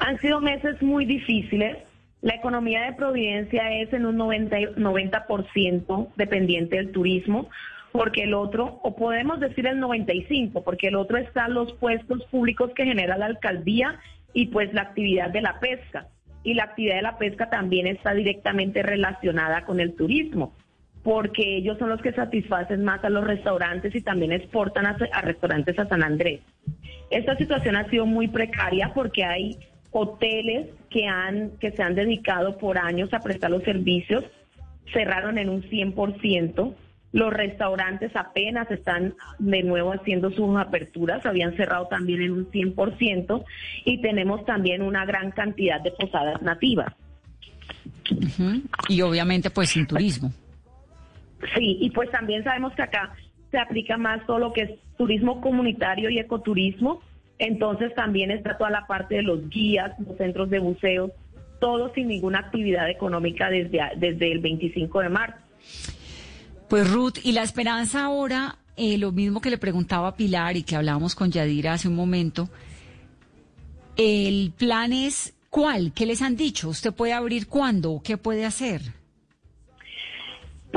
Han sido meses muy difíciles. La economía de Providencia es en un 90, y- 90% dependiente del turismo, porque el otro, o podemos decir el 95%, porque el otro están los puestos públicos que genera la alcaldía y pues la actividad de la pesca. Y la actividad de la pesca también está directamente relacionada con el turismo, porque ellos son los que satisfacen más a los restaurantes y también exportan a, a restaurantes a San Andrés. Esta situación ha sido muy precaria porque hay hoteles que han que se han dedicado por años a prestar los servicios, cerraron en un 100%. Los restaurantes apenas están de nuevo haciendo sus aperturas, habían cerrado también en un 100% y tenemos también una gran cantidad de posadas nativas. Y obviamente, pues sin turismo. Sí, y pues también sabemos que acá se aplica más todo lo que es turismo comunitario y ecoturismo. Entonces también está toda la parte de los guías, los centros de buceo, todo sin ninguna actividad económica desde, desde el 25 de marzo. Pues Ruth, y la esperanza ahora, eh, lo mismo que le preguntaba a Pilar y que hablábamos con Yadira hace un momento, el plan es ¿cuál? ¿Qué les han dicho? ¿Usted puede abrir cuándo? ¿Qué puede hacer?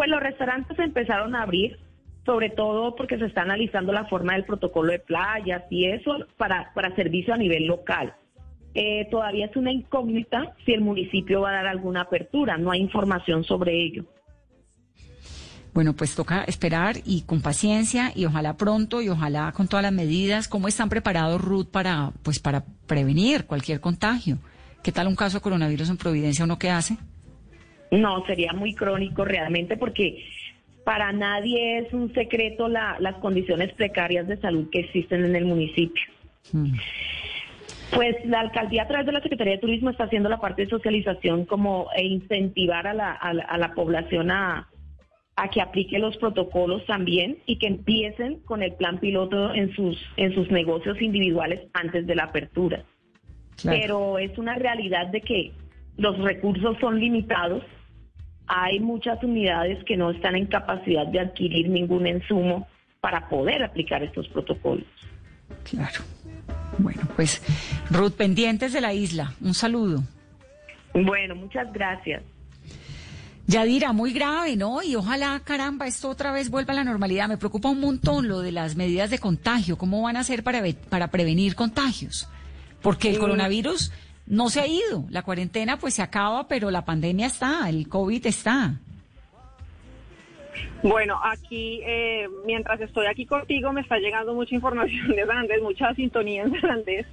Pues los restaurantes empezaron a abrir, sobre todo porque se está analizando la forma del protocolo de playas y eso para, para servicio a nivel local. Eh, todavía es una incógnita si el municipio va a dar alguna apertura, no hay información sobre ello. Bueno, pues toca esperar y con paciencia y ojalá pronto y ojalá con todas las medidas. ¿Cómo están preparados, Ruth, para, pues, para prevenir cualquier contagio? ¿Qué tal un caso de coronavirus en Providencia? ¿Uno qué hace? No, sería muy crónico realmente porque para nadie es un secreto la- las condiciones precarias de salud que existen en el municipio. Mm. Pues la alcaldía a través de la Secretaría de Turismo está haciendo la parte de socialización como e incentivar a la, a la- a la población a, a que aplique los protocolos también y que empiecen con el plan piloto en sus en sus negocios individuales antes de la apertura. Claro. Pero es una realidad de que los recursos son limitados. Hay muchas unidades que no están en capacidad de adquirir ningún insumo para poder aplicar estos protocolos. Claro. Bueno, pues Ruth, pendientes de la isla. Un saludo. Bueno, muchas gracias. Yadira, muy grave, ¿no? Y ojalá, caramba, esto otra vez vuelva a la normalidad. Me preocupa un montón lo de las medidas de contagio. ¿Cómo van a hacer para, para prevenir contagios? Porque el coronavirus no se ha ido. La cuarentena pues se acaba, pero la pandemia está, el COVID está. Bueno, aquí, eh, mientras estoy aquí contigo, me está llegando mucha información de San Andrés, mucha sintonía en San Andrés.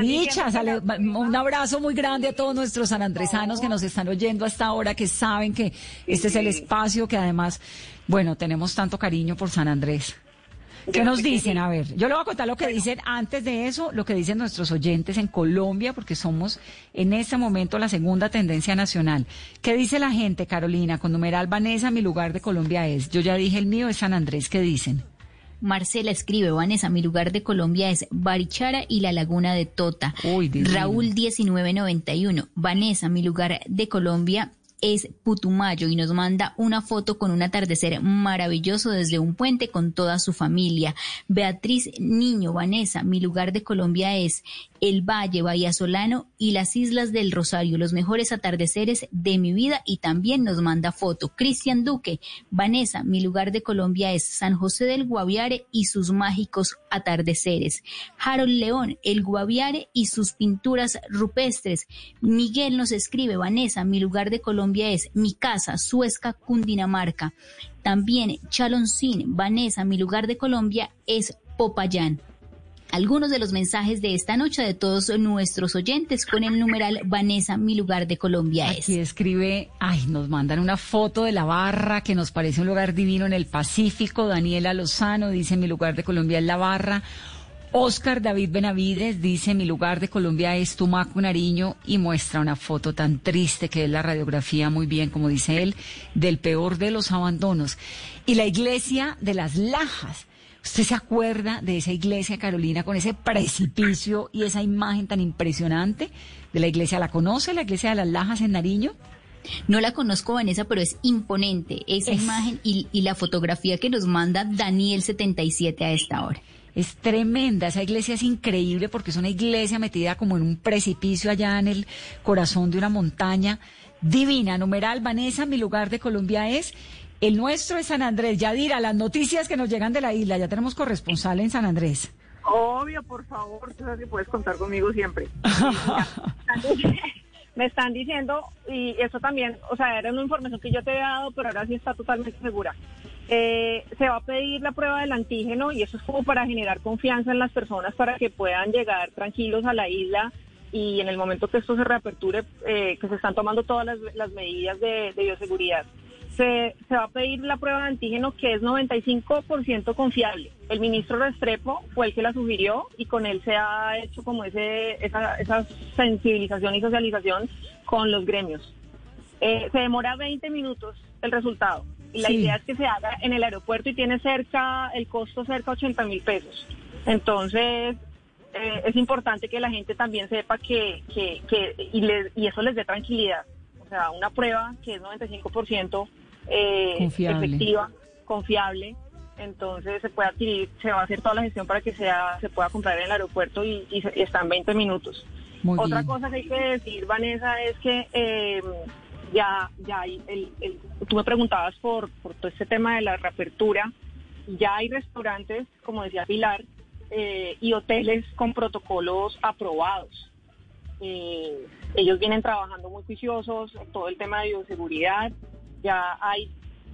Dicha, sale- un abrazo muy grande a todos nuestros sanandresanos que nos están oyendo hasta ahora, que saben que este es el espacio que además, bueno, tenemos tanto cariño por San Andrés. ¿Qué nos dicen? A ver, yo le voy a contar lo que dicen antes de eso, lo que dicen nuestros oyentes en Colombia, porque somos en este momento la segunda tendencia nacional. ¿Qué dice la gente, Carolina? Con numeral Vanessa, mi lugar de Colombia es. Yo ya dije el mío es San Andrés. ¿Qué dicen? Marcela escribe, Vanessa, mi lugar de Colombia es Barichara y la Laguna de Tota. Raúl 1991, Vanessa, mi lugar de Colombia es Putumayo y nos manda una foto con un atardecer maravilloso desde un puente con toda su familia. Beatriz Niño, Vanessa, mi lugar de Colombia es el Valle, Bahía Solano y las Islas del Rosario, los mejores atardeceres de mi vida y también nos manda foto. Cristian Duque, Vanessa, mi lugar de Colombia es San José del Guaviare y sus mágicos atardeceres. Harold León, el Guaviare y sus pinturas rupestres. Miguel nos escribe, Vanessa, mi lugar de Colombia es mi casa, Suezca, Cundinamarca. También Chaloncín, Vanessa, mi lugar de Colombia es Popayán algunos de los mensajes de esta noche de todos nuestros oyentes con el numeral Vanessa, mi lugar de Colombia es. Aquí escribe, ay, nos mandan una foto de la barra que nos parece un lugar divino en el Pacífico. Daniela Lozano dice, mi lugar de Colombia es la barra. Oscar David Benavides dice, mi lugar de Colombia es Tumaco, Nariño, y muestra una foto tan triste que es la radiografía, muy bien, como dice él, del peor de los abandonos. Y la iglesia de las Lajas ¿Usted se acuerda de esa iglesia, Carolina, con ese precipicio y esa imagen tan impresionante de la iglesia? ¿La conoce, la iglesia de las Lajas en Nariño? No la conozco, Vanessa, pero es imponente esa imagen y, y, la fotografía que nos manda Daniel77 a esta hora. Es tremenda, esa iglesia es increíble porque es una iglesia metida como en un precipicio allá en el corazón de una montaña divina. Numeral, Vanessa, mi lugar de Colombia es el nuestro es San Andrés. Yadira, las noticias que nos llegan de la isla, ya tenemos corresponsal en San Andrés. Obvio, por favor, tú sabes que puedes contar conmigo siempre. Me están diciendo, y eso también, o sea, era una información que yo te había dado, pero ahora sí está totalmente segura. Eh, se va a pedir la prueba del antígeno y eso es como para generar confianza en las personas para que puedan llegar tranquilos a la isla y en el momento que esto se reaperture, eh, que se están tomando todas las, medidas de bioseguridad se, va a pedir la prueba de antígeno que es 95% confiable. El ministro Restrepo fue el que la sugirió y con él se ha hecho como ese, esa, esa sensibilización y socialización con los gremios. Eh, se demora 20 minutos el resultado y la idea es que se haga en el aeropuerto y tiene cerca, el costo cerca 80 mil pesos. Entonces, eh, es importante que la gente también sepa que, que, que y, y eso les dé tranquilidad. O sea, una prueba que es 95% eh, efectiva, confiable. Entonces se puede adquirir, se va a hacer toda la gestión para que sea, se pueda comprar en el aeropuerto y, y, está en 20 minutos. Otra cosa que hay que decir, Vanessa, es que eh, ya, ya el, tú me preguntabas por, por todo este tema de la reapertura, ya hay restaurantes, como decía Pilar, eh, y hoteles con protocolos aprobados. Eh, ellos vienen trabajando muy juiciosos, todo el tema de bioseguridad, ya hay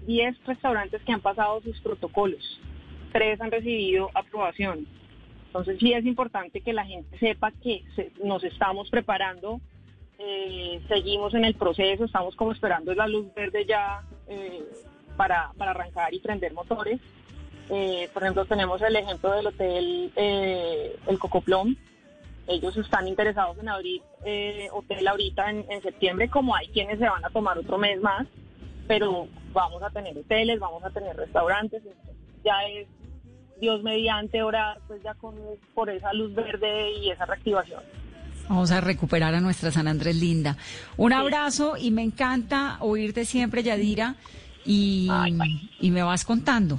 10 restaurantes que han pasado sus protocolos, tres han recibido aprobación. Entonces sí es importante que la gente sepa que nos estamos preparando, eh, seguimos en el proceso, estamos como esperando la luz verde ya eh, para, arrancar y prender motores. Eh, por ejemplo, tenemos el ejemplo del hotel El Cocoplón. Ellos están interesados en abrir hotel ahorita en septiembre, como hay quienes se van a tomar otro mes más pero vamos a tener hoteles, vamos a tener restaurantes, ya es Dios mediante orar pues ya con por esa luz verde y esa reactivación. Vamos a recuperar a nuestra San Andrés linda. Un abrazo y me encanta oírte siempre, Yadira, y, y me vas contando.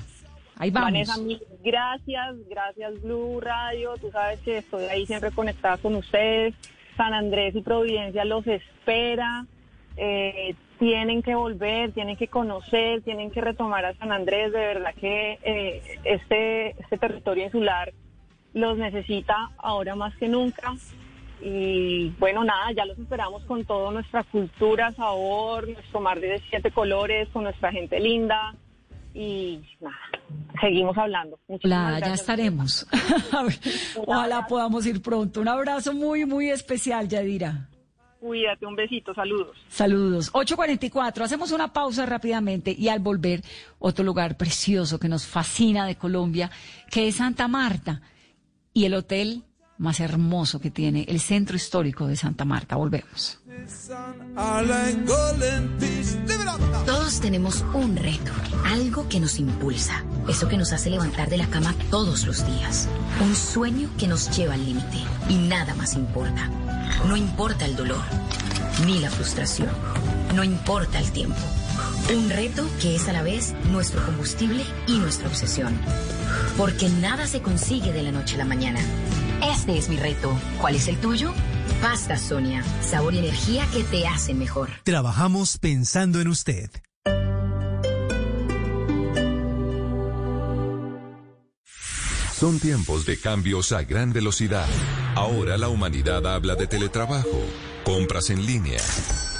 Ahí vamos. Vanessa, gracias, gracias Blue Radio. Tú sabes que estoy ahí siempre conectada con ustedes. San Andrés y Providencia los espera. Eh, tienen que volver, tienen que conocer, tienen que retomar a San Andrés. De verdad que eh, este, este territorio insular los necesita ahora más que nunca. Y bueno, nada, ya los esperamos con toda nuestra cultura, sabor, nuestro mar de siete colores, con nuestra gente linda. Y nada, seguimos hablando. Nada, ya estaremos. Ojalá podamos ir pronto. Un abrazo muy, muy especial, Yadira. Cuídate, un besito, saludos. Saludos. 8.44, hacemos una pausa rápidamente y al volver, otro lugar precioso que nos fascina de Colombia, que es Santa Marta y el hotel más hermoso que tiene, el centro histórico de Santa Marta. Volvemos. Todos tenemos un reto, algo que nos impulsa Eso que nos hace levantar de la cama todos los días. Un sueño que nos lleva al límite. Y nada más importa. No importa el dolor, ni la frustración. No importa el tiempo. Un reto que es a la vez nuestro combustible y nuestra obsesión. Porque nada se consigue de la noche a la mañana. Este es mi reto. ¿Cuál es el tuyo? Pasta Sonia. Sabor y energía que te hacen mejor. Trabajamos pensando en usted. Son tiempos de cambios a gran velocidad. Ahora la humanidad habla de teletrabajo, compras en línea,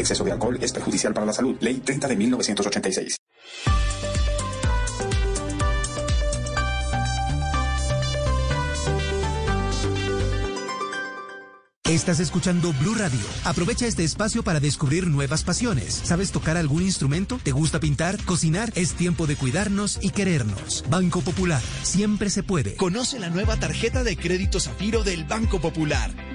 El exceso de alcohol es perjudicial para la salud. Ley 30 de 1986. Estás escuchando Blue Radio. Aprovecha este espacio para descubrir nuevas pasiones. ¿Sabes tocar algún instrumento? ¿Te gusta pintar? ¿Cocinar? Es tiempo de cuidarnos y querernos. Banco Popular. Siempre se puede. Conoce la nueva tarjeta de crédito Zafiro del Banco Popular,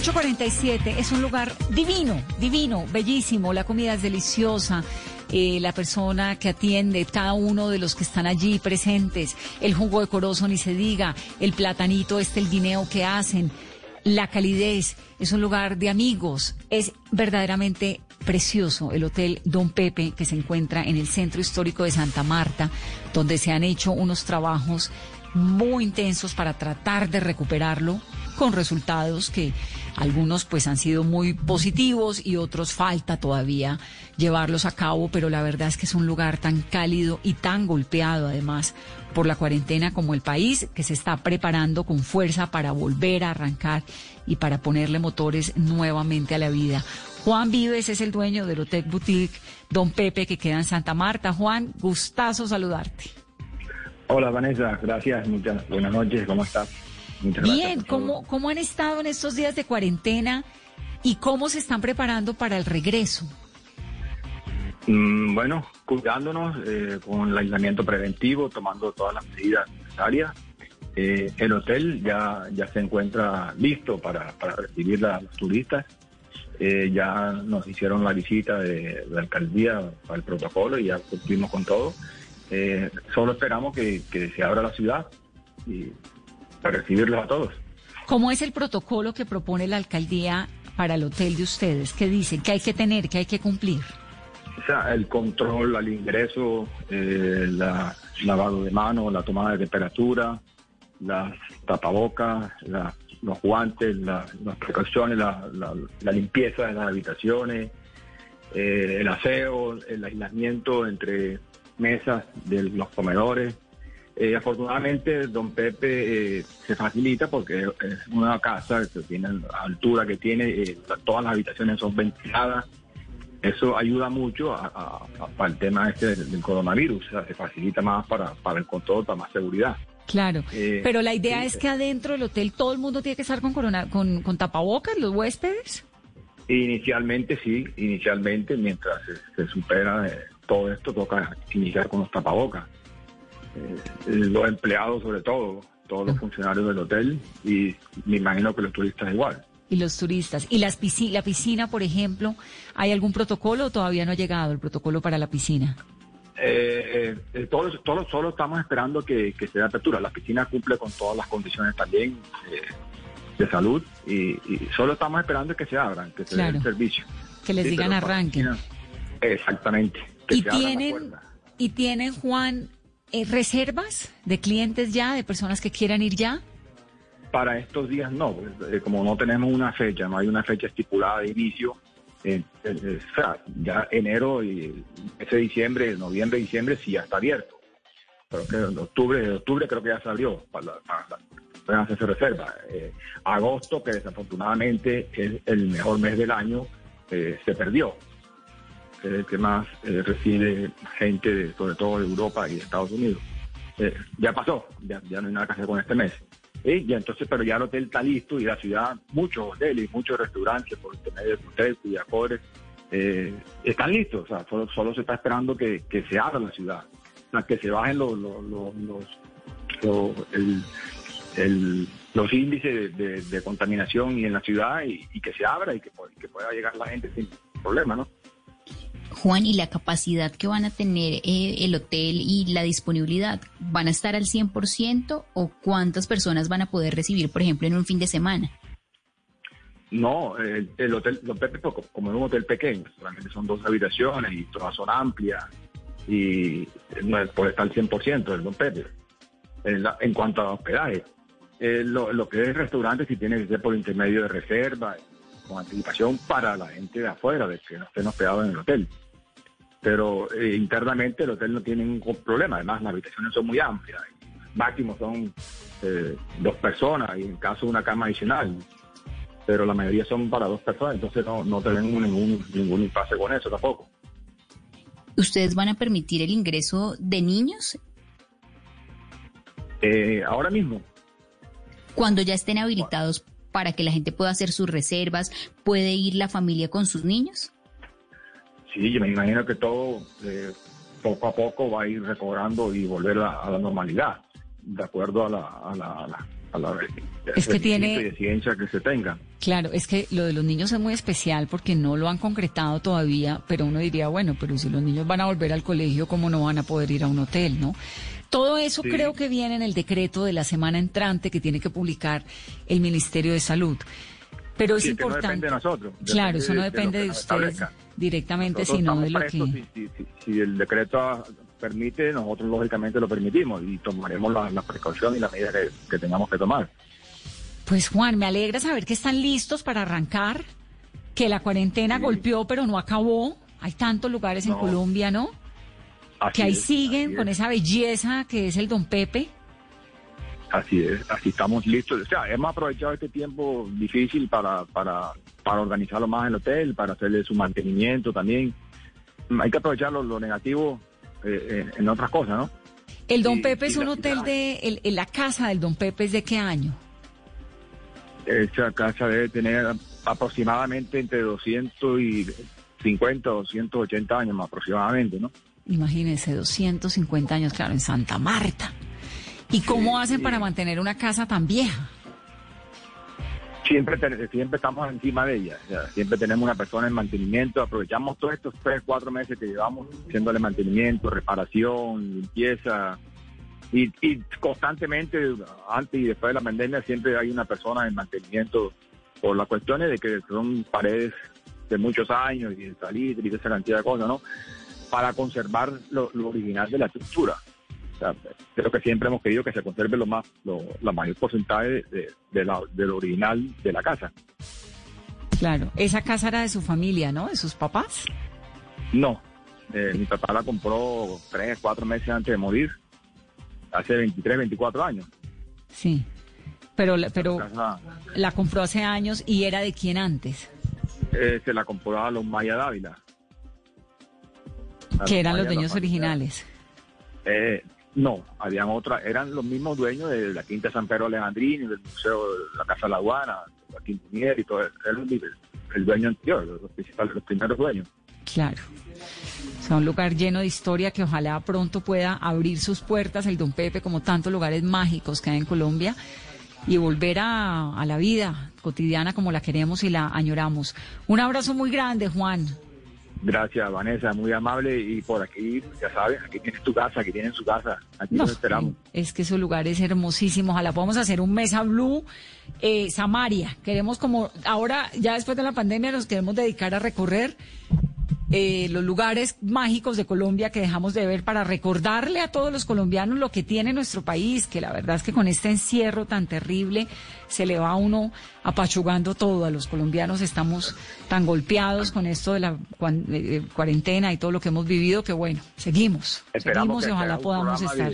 847 es un lugar divino, divino, bellísimo. La comida es deliciosa. eh, la persona que atiende, cada uno de los que están allí presentes, el jugo de corozo ni se diga, el platanito, este, el guineo que hacen, la calidez, es un lugar de amigos, es verdaderamente precioso el Hotel Don Pepe que se encuentra en el centro histórico de Santa Marta, donde se han hecho unos trabajos muy intensos para tratar de recuperarlo con resultados que algunos pues han sido muy positivos y otros falta todavía llevarlos a cabo, pero la verdad es que es un lugar tan cálido y tan golpeado además por la cuarentena como el país que se está preparando con fuerza para volver a arrancar y para ponerle motores nuevamente a la vida. Juan Vives es el dueño del Hotel Boutique Don Pepe que queda en Santa Marta. Juan, gustazo saludarte. Hola Vanessa, gracias, muchas buenas noches, ¿cómo estás? Muchas Bien. ¿cómo, ¿cómo han estado en estos días de cuarentena y cómo se están preparando para el regreso? Mm, bueno, cuidándonos eh, con el aislamiento preventivo, tomando todas las medidas necesarias. Eh, el hotel ya, ya se encuentra listo para, para recibir a los turistas. Eh, ya nos hicieron la visita de la alcaldía para el protocolo y ya cumplimos con todo. Solo esperamos que, que se abra la ciudad y para recibirlos a todos. ¿Cómo es el protocolo que propone la alcaldía para el hotel de ustedes? ¿Qué dicen? ¿Qué hay que tener? ¿Qué hay que cumplir? O sea, el control al ingreso, eh, la lavado de manos, la tomada de temperatura, las tapabocas, la- los guantes, la- las precauciones, la, limpieza de las habitaciones, eh, el aseo, el aislamiento entre mesas de los comedores. Eh, afortunadamente, don Pepe eh, se facilita porque es una casa que tiene la altura que tiene, eh, todas las habitaciones son ventiladas. Eso ayuda mucho a- a- a- para el tema este del, coronavirus, o sea, se facilita más para, para el control, para más seguridad. Claro, Eh, pero la idea es que adentro del hotel todo el mundo tiene que estar con, corona, con, con tapabocas, los huéspedes. Inicialmente sí, inicialmente mientras se, se supera eh, todo esto toca iniciar con los tapabocas. Eh, los empleados sobre todo, todos los funcionarios del hotel y me imagino que los turistas igual. Y los turistas. ¿Y las pisci- la piscina, por ejemplo, hay algún protocolo o todavía no ha llegado el protocolo para la piscina? Eh, eh, todos, todos solo estamos esperando que, que se dé apertura. La piscina cumple con todas las condiciones también eh, de salud y, y solo estamos esperando que se abran, que se dé Claro. el servicio. Que les Sí, digan arranquen. piscina, Exactamente. que ¿Y se tienen. ¿Y tienen, Juan, eh, reservas de clientes ya, de personas que quieran ir ya? Para estos días no, pues, eh, como no tenemos una fecha, no hay una fecha estipulada de inicio. eh, ya enero y ese diciembre, noviembre, diciembre sí ya está abierto. Pero que en octubre, octubre creo que ya se abrió para, para, pueden hacerse reserva. Agosto, que desafortunadamente es el mejor mes del año, se perdió. El que más eh, recibe gente, de- sobre todo de Europa y de Estados Unidos. Eh, ya pasó, ya, no hay nada que hacer con este mes. Y ya entonces, pero ya el hotel está listo y la ciudad, muchos hoteles, muchos restaurantes, por intermedio de hoteles y Acores, eh, están listos. O sea, solo, solo se está esperando que, se abra la ciudad, que se bajen los, los, los, índices de, contaminación y en la ciudad y, y que se abra y que, que pueda llegar la gente sin problema, ¿no? Juan, ¿y la capacidad que van a tener eh, el hotel y la disponibilidad? ¿Van a estar al 100% o cuántas personas van a poder recibir, por ejemplo, en un fin de semana? No, el, el hotel, Don Pepe, pues, como es un hotel pequeño, solamente son dos habitaciones y todas son amplias y no puede estar al 100% el Don Pepe. En, cuanto a hospedaje, eh, lo, que es restaurante sí tiene que ser por intermedio de reserva, con anticipación para la gente de afuera, de que no estén hospedados en el hotel. Pero eh, internamente el hotel no tiene ningún problema, además las habitaciones son muy amplias, máximo son eh, dos personas y en caso de una cama adicional. Pero la mayoría son para dos personas, entonces no, no tenemos ningún, ningún impasse con eso tampoco. ¿Ustedes van a permitir el ingreso de niños Eh, ahora mismo, cuando ya estén habilitados para que la gente pueda hacer sus reservas? ¿Puede ir la familia con sus niños? sí, yo me imagino que todo eh, poco a poco va a ir recobrando y volver a, a la normalidad, de acuerdo a la, a la, a la, a la Es que requisito tiene- y de ciencia que se tenga. Claro, es que lo de los niños es muy especial porque no lo han concretado todavía, pero uno diría, bueno, pero si los niños van a volver al colegio, ¿cómo no van a poder ir a un hotel, no? Todo eso Sí. creo que viene en el decreto de la semana entrante que tiene que publicar el Ministerio de Salud. Pero es Sí, que no importante. depende de nosotros, Claro, eso no de- de depende de, nos ustedes directamente, Nosotros sino de lo prestos, que. si, si- el decreto permite, nosotros lógicamente lo permitimos y tomaremos las la precauciones y las medidas que, que tengamos que tomar. Pues Juan, me alegra saber que están listos para arrancar, que la cuarentena golpeó pero no acabó. Hay tantos lugares en. Colombia, ¿no? Así que ahí es, siguen con es. esa belleza que es el Don Pepe. Así es, así estamos listos. O sea, hemos aprovechado este tiempo difícil para, para, para organizarlo más en el hotel, para hacerle su mantenimiento también. Hay que aprovechar lo, lo negativo eh, en, en otras cosas, ¿no? El Don Y- Pepe es un la- hotel de... el- el- la casa del Don Pepe es de qué año? Esa casa debe tener aproximadamente entre 250 o 280 años más aproximadamente, ¿no? Imagínense, 250 años, claro, en Santa Marta. ¿Y cómo hacen para mantener una casa tan vieja? Siempre, siempre estamos encima de ella, siempre tenemos una persona en mantenimiento, aprovechamos todos estos tres, cuatro meses que llevamos haciéndole mantenimiento, reparación, limpieza, y, y constantemente, antes y después de la pandemia, siempre hay una persona en mantenimiento por las cuestiones de que son paredes de muchos años y de salir y de esa cantidad de cosas, ¿no? Para conservar lo, lo original de la estructura. O sea, creo que siempre hemos querido que se conserve lo más, lo, la mayor porcentaje de, de, de la, de lo original de la casa. Claro, esa casa era de su familia, ¿no? De sus papás. No, eh, mi papá la compró tres, cuatro meses antes de morir, hace 23, 24 años. Sí. Pero, la- pero Casa, la compró hace años y era de quién antes, eh, se la compró a los Maya Dávila. A que eran los dueños originales. Eh, no, habían otras, eran los mismos dueños de la Quinta San Pedro Alejandrini, del Museo de la Casa de la Aduana, la Quintinier y todo, el, el dueño anterior, los, principales, los primeros dueños. Claro. sea, un lugar lleno de historia que ojalá pronto pueda abrir sus puertas el Don Pepe, como tantos lugares mágicos que hay en Colombia, y volver a, a la vida cotidiana como la queremos y la añoramos. Un abrazo muy grande, Juan. Gracias, Vanessa, muy amable. Y por aquí, ya sabes, aquí tienes tu casa, aquí tienen su casa. Aquí No, nos esperamos. Es que esos lugares hermosísimos. Ojalá podamos hacer un Mesa Blue eh, Samaria. Queremos como, ahora ya después de la pandemia nos queremos dedicar a recorrer eh, los lugares mágicos de Colombia que dejamos de ver para recordarle a todos los colombianos lo que tiene nuestro país, que la verdad es que con este encierro tan terrible se le va a uno apachugando todo. A los colombianos estamos tan golpeados con esto de la cuan- eh, cuarentena y todo lo que hemos vivido que bueno, seguimos, Esperamos seguimos y ojalá podamos estar.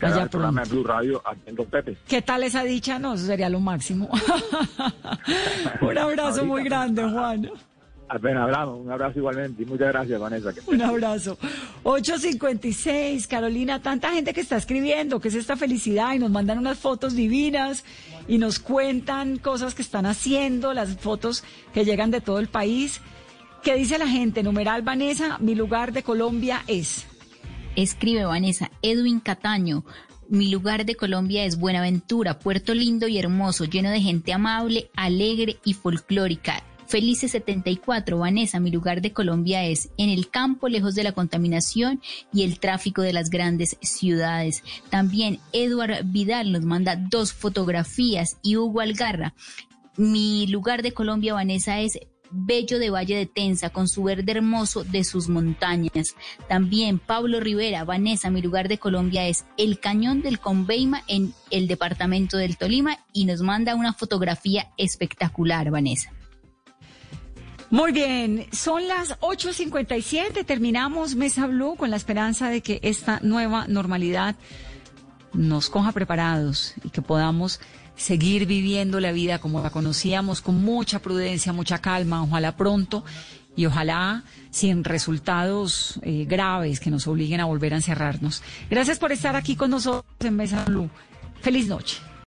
haga allá Blue Radio Pepe. ¿Qué tal esa dicha? No, eso sería lo máximo. Un abrazo muy grande, Juan. Apenas hablamos, un abrazo igualmente. Y muchas gracias, Vanessa. que- Un abrazo. 856, Carolina, tanta gente que está escribiendo, que es esta felicidad y nos mandan unas fotos divinas y nos cuentan cosas que están haciendo, las fotos que llegan de todo el país. ¿Qué dice la gente? Numeral Vanessa, mi lugar de Colombia es. Escribe Vanessa, Edwin Cataño. Mi lugar de Colombia es Buenaventura, puerto lindo y hermoso, lleno de gente amable, alegre y folclórica. Felices 74, Vanessa, mi lugar de Colombia es en el campo, lejos de la contaminación y el tráfico de las grandes ciudades. También Eduard Vidal nos manda dos fotografías y Hugo Algarra. Mi lugar de Colombia, Vanessa, es Bello de Valle de Tensa, con su verde hermoso de sus montañas. También Pablo Rivera, Vanessa, mi lugar de Colombia es El Cañón del Conveima en el departamento del Tolima y nos manda una fotografía espectacular, Vanessa. Muy bien, son las 8.57, terminamos Mesa Blue con la esperanza de que esta nueva normalidad nos coja preparados y que podamos seguir viviendo la vida como la conocíamos, con mucha prudencia, mucha calma, ojalá pronto y ojalá sin resultados eh, graves que nos obliguen a volver a encerrarnos. Gracias por estar aquí con nosotros en Mesa Blue. Feliz noche.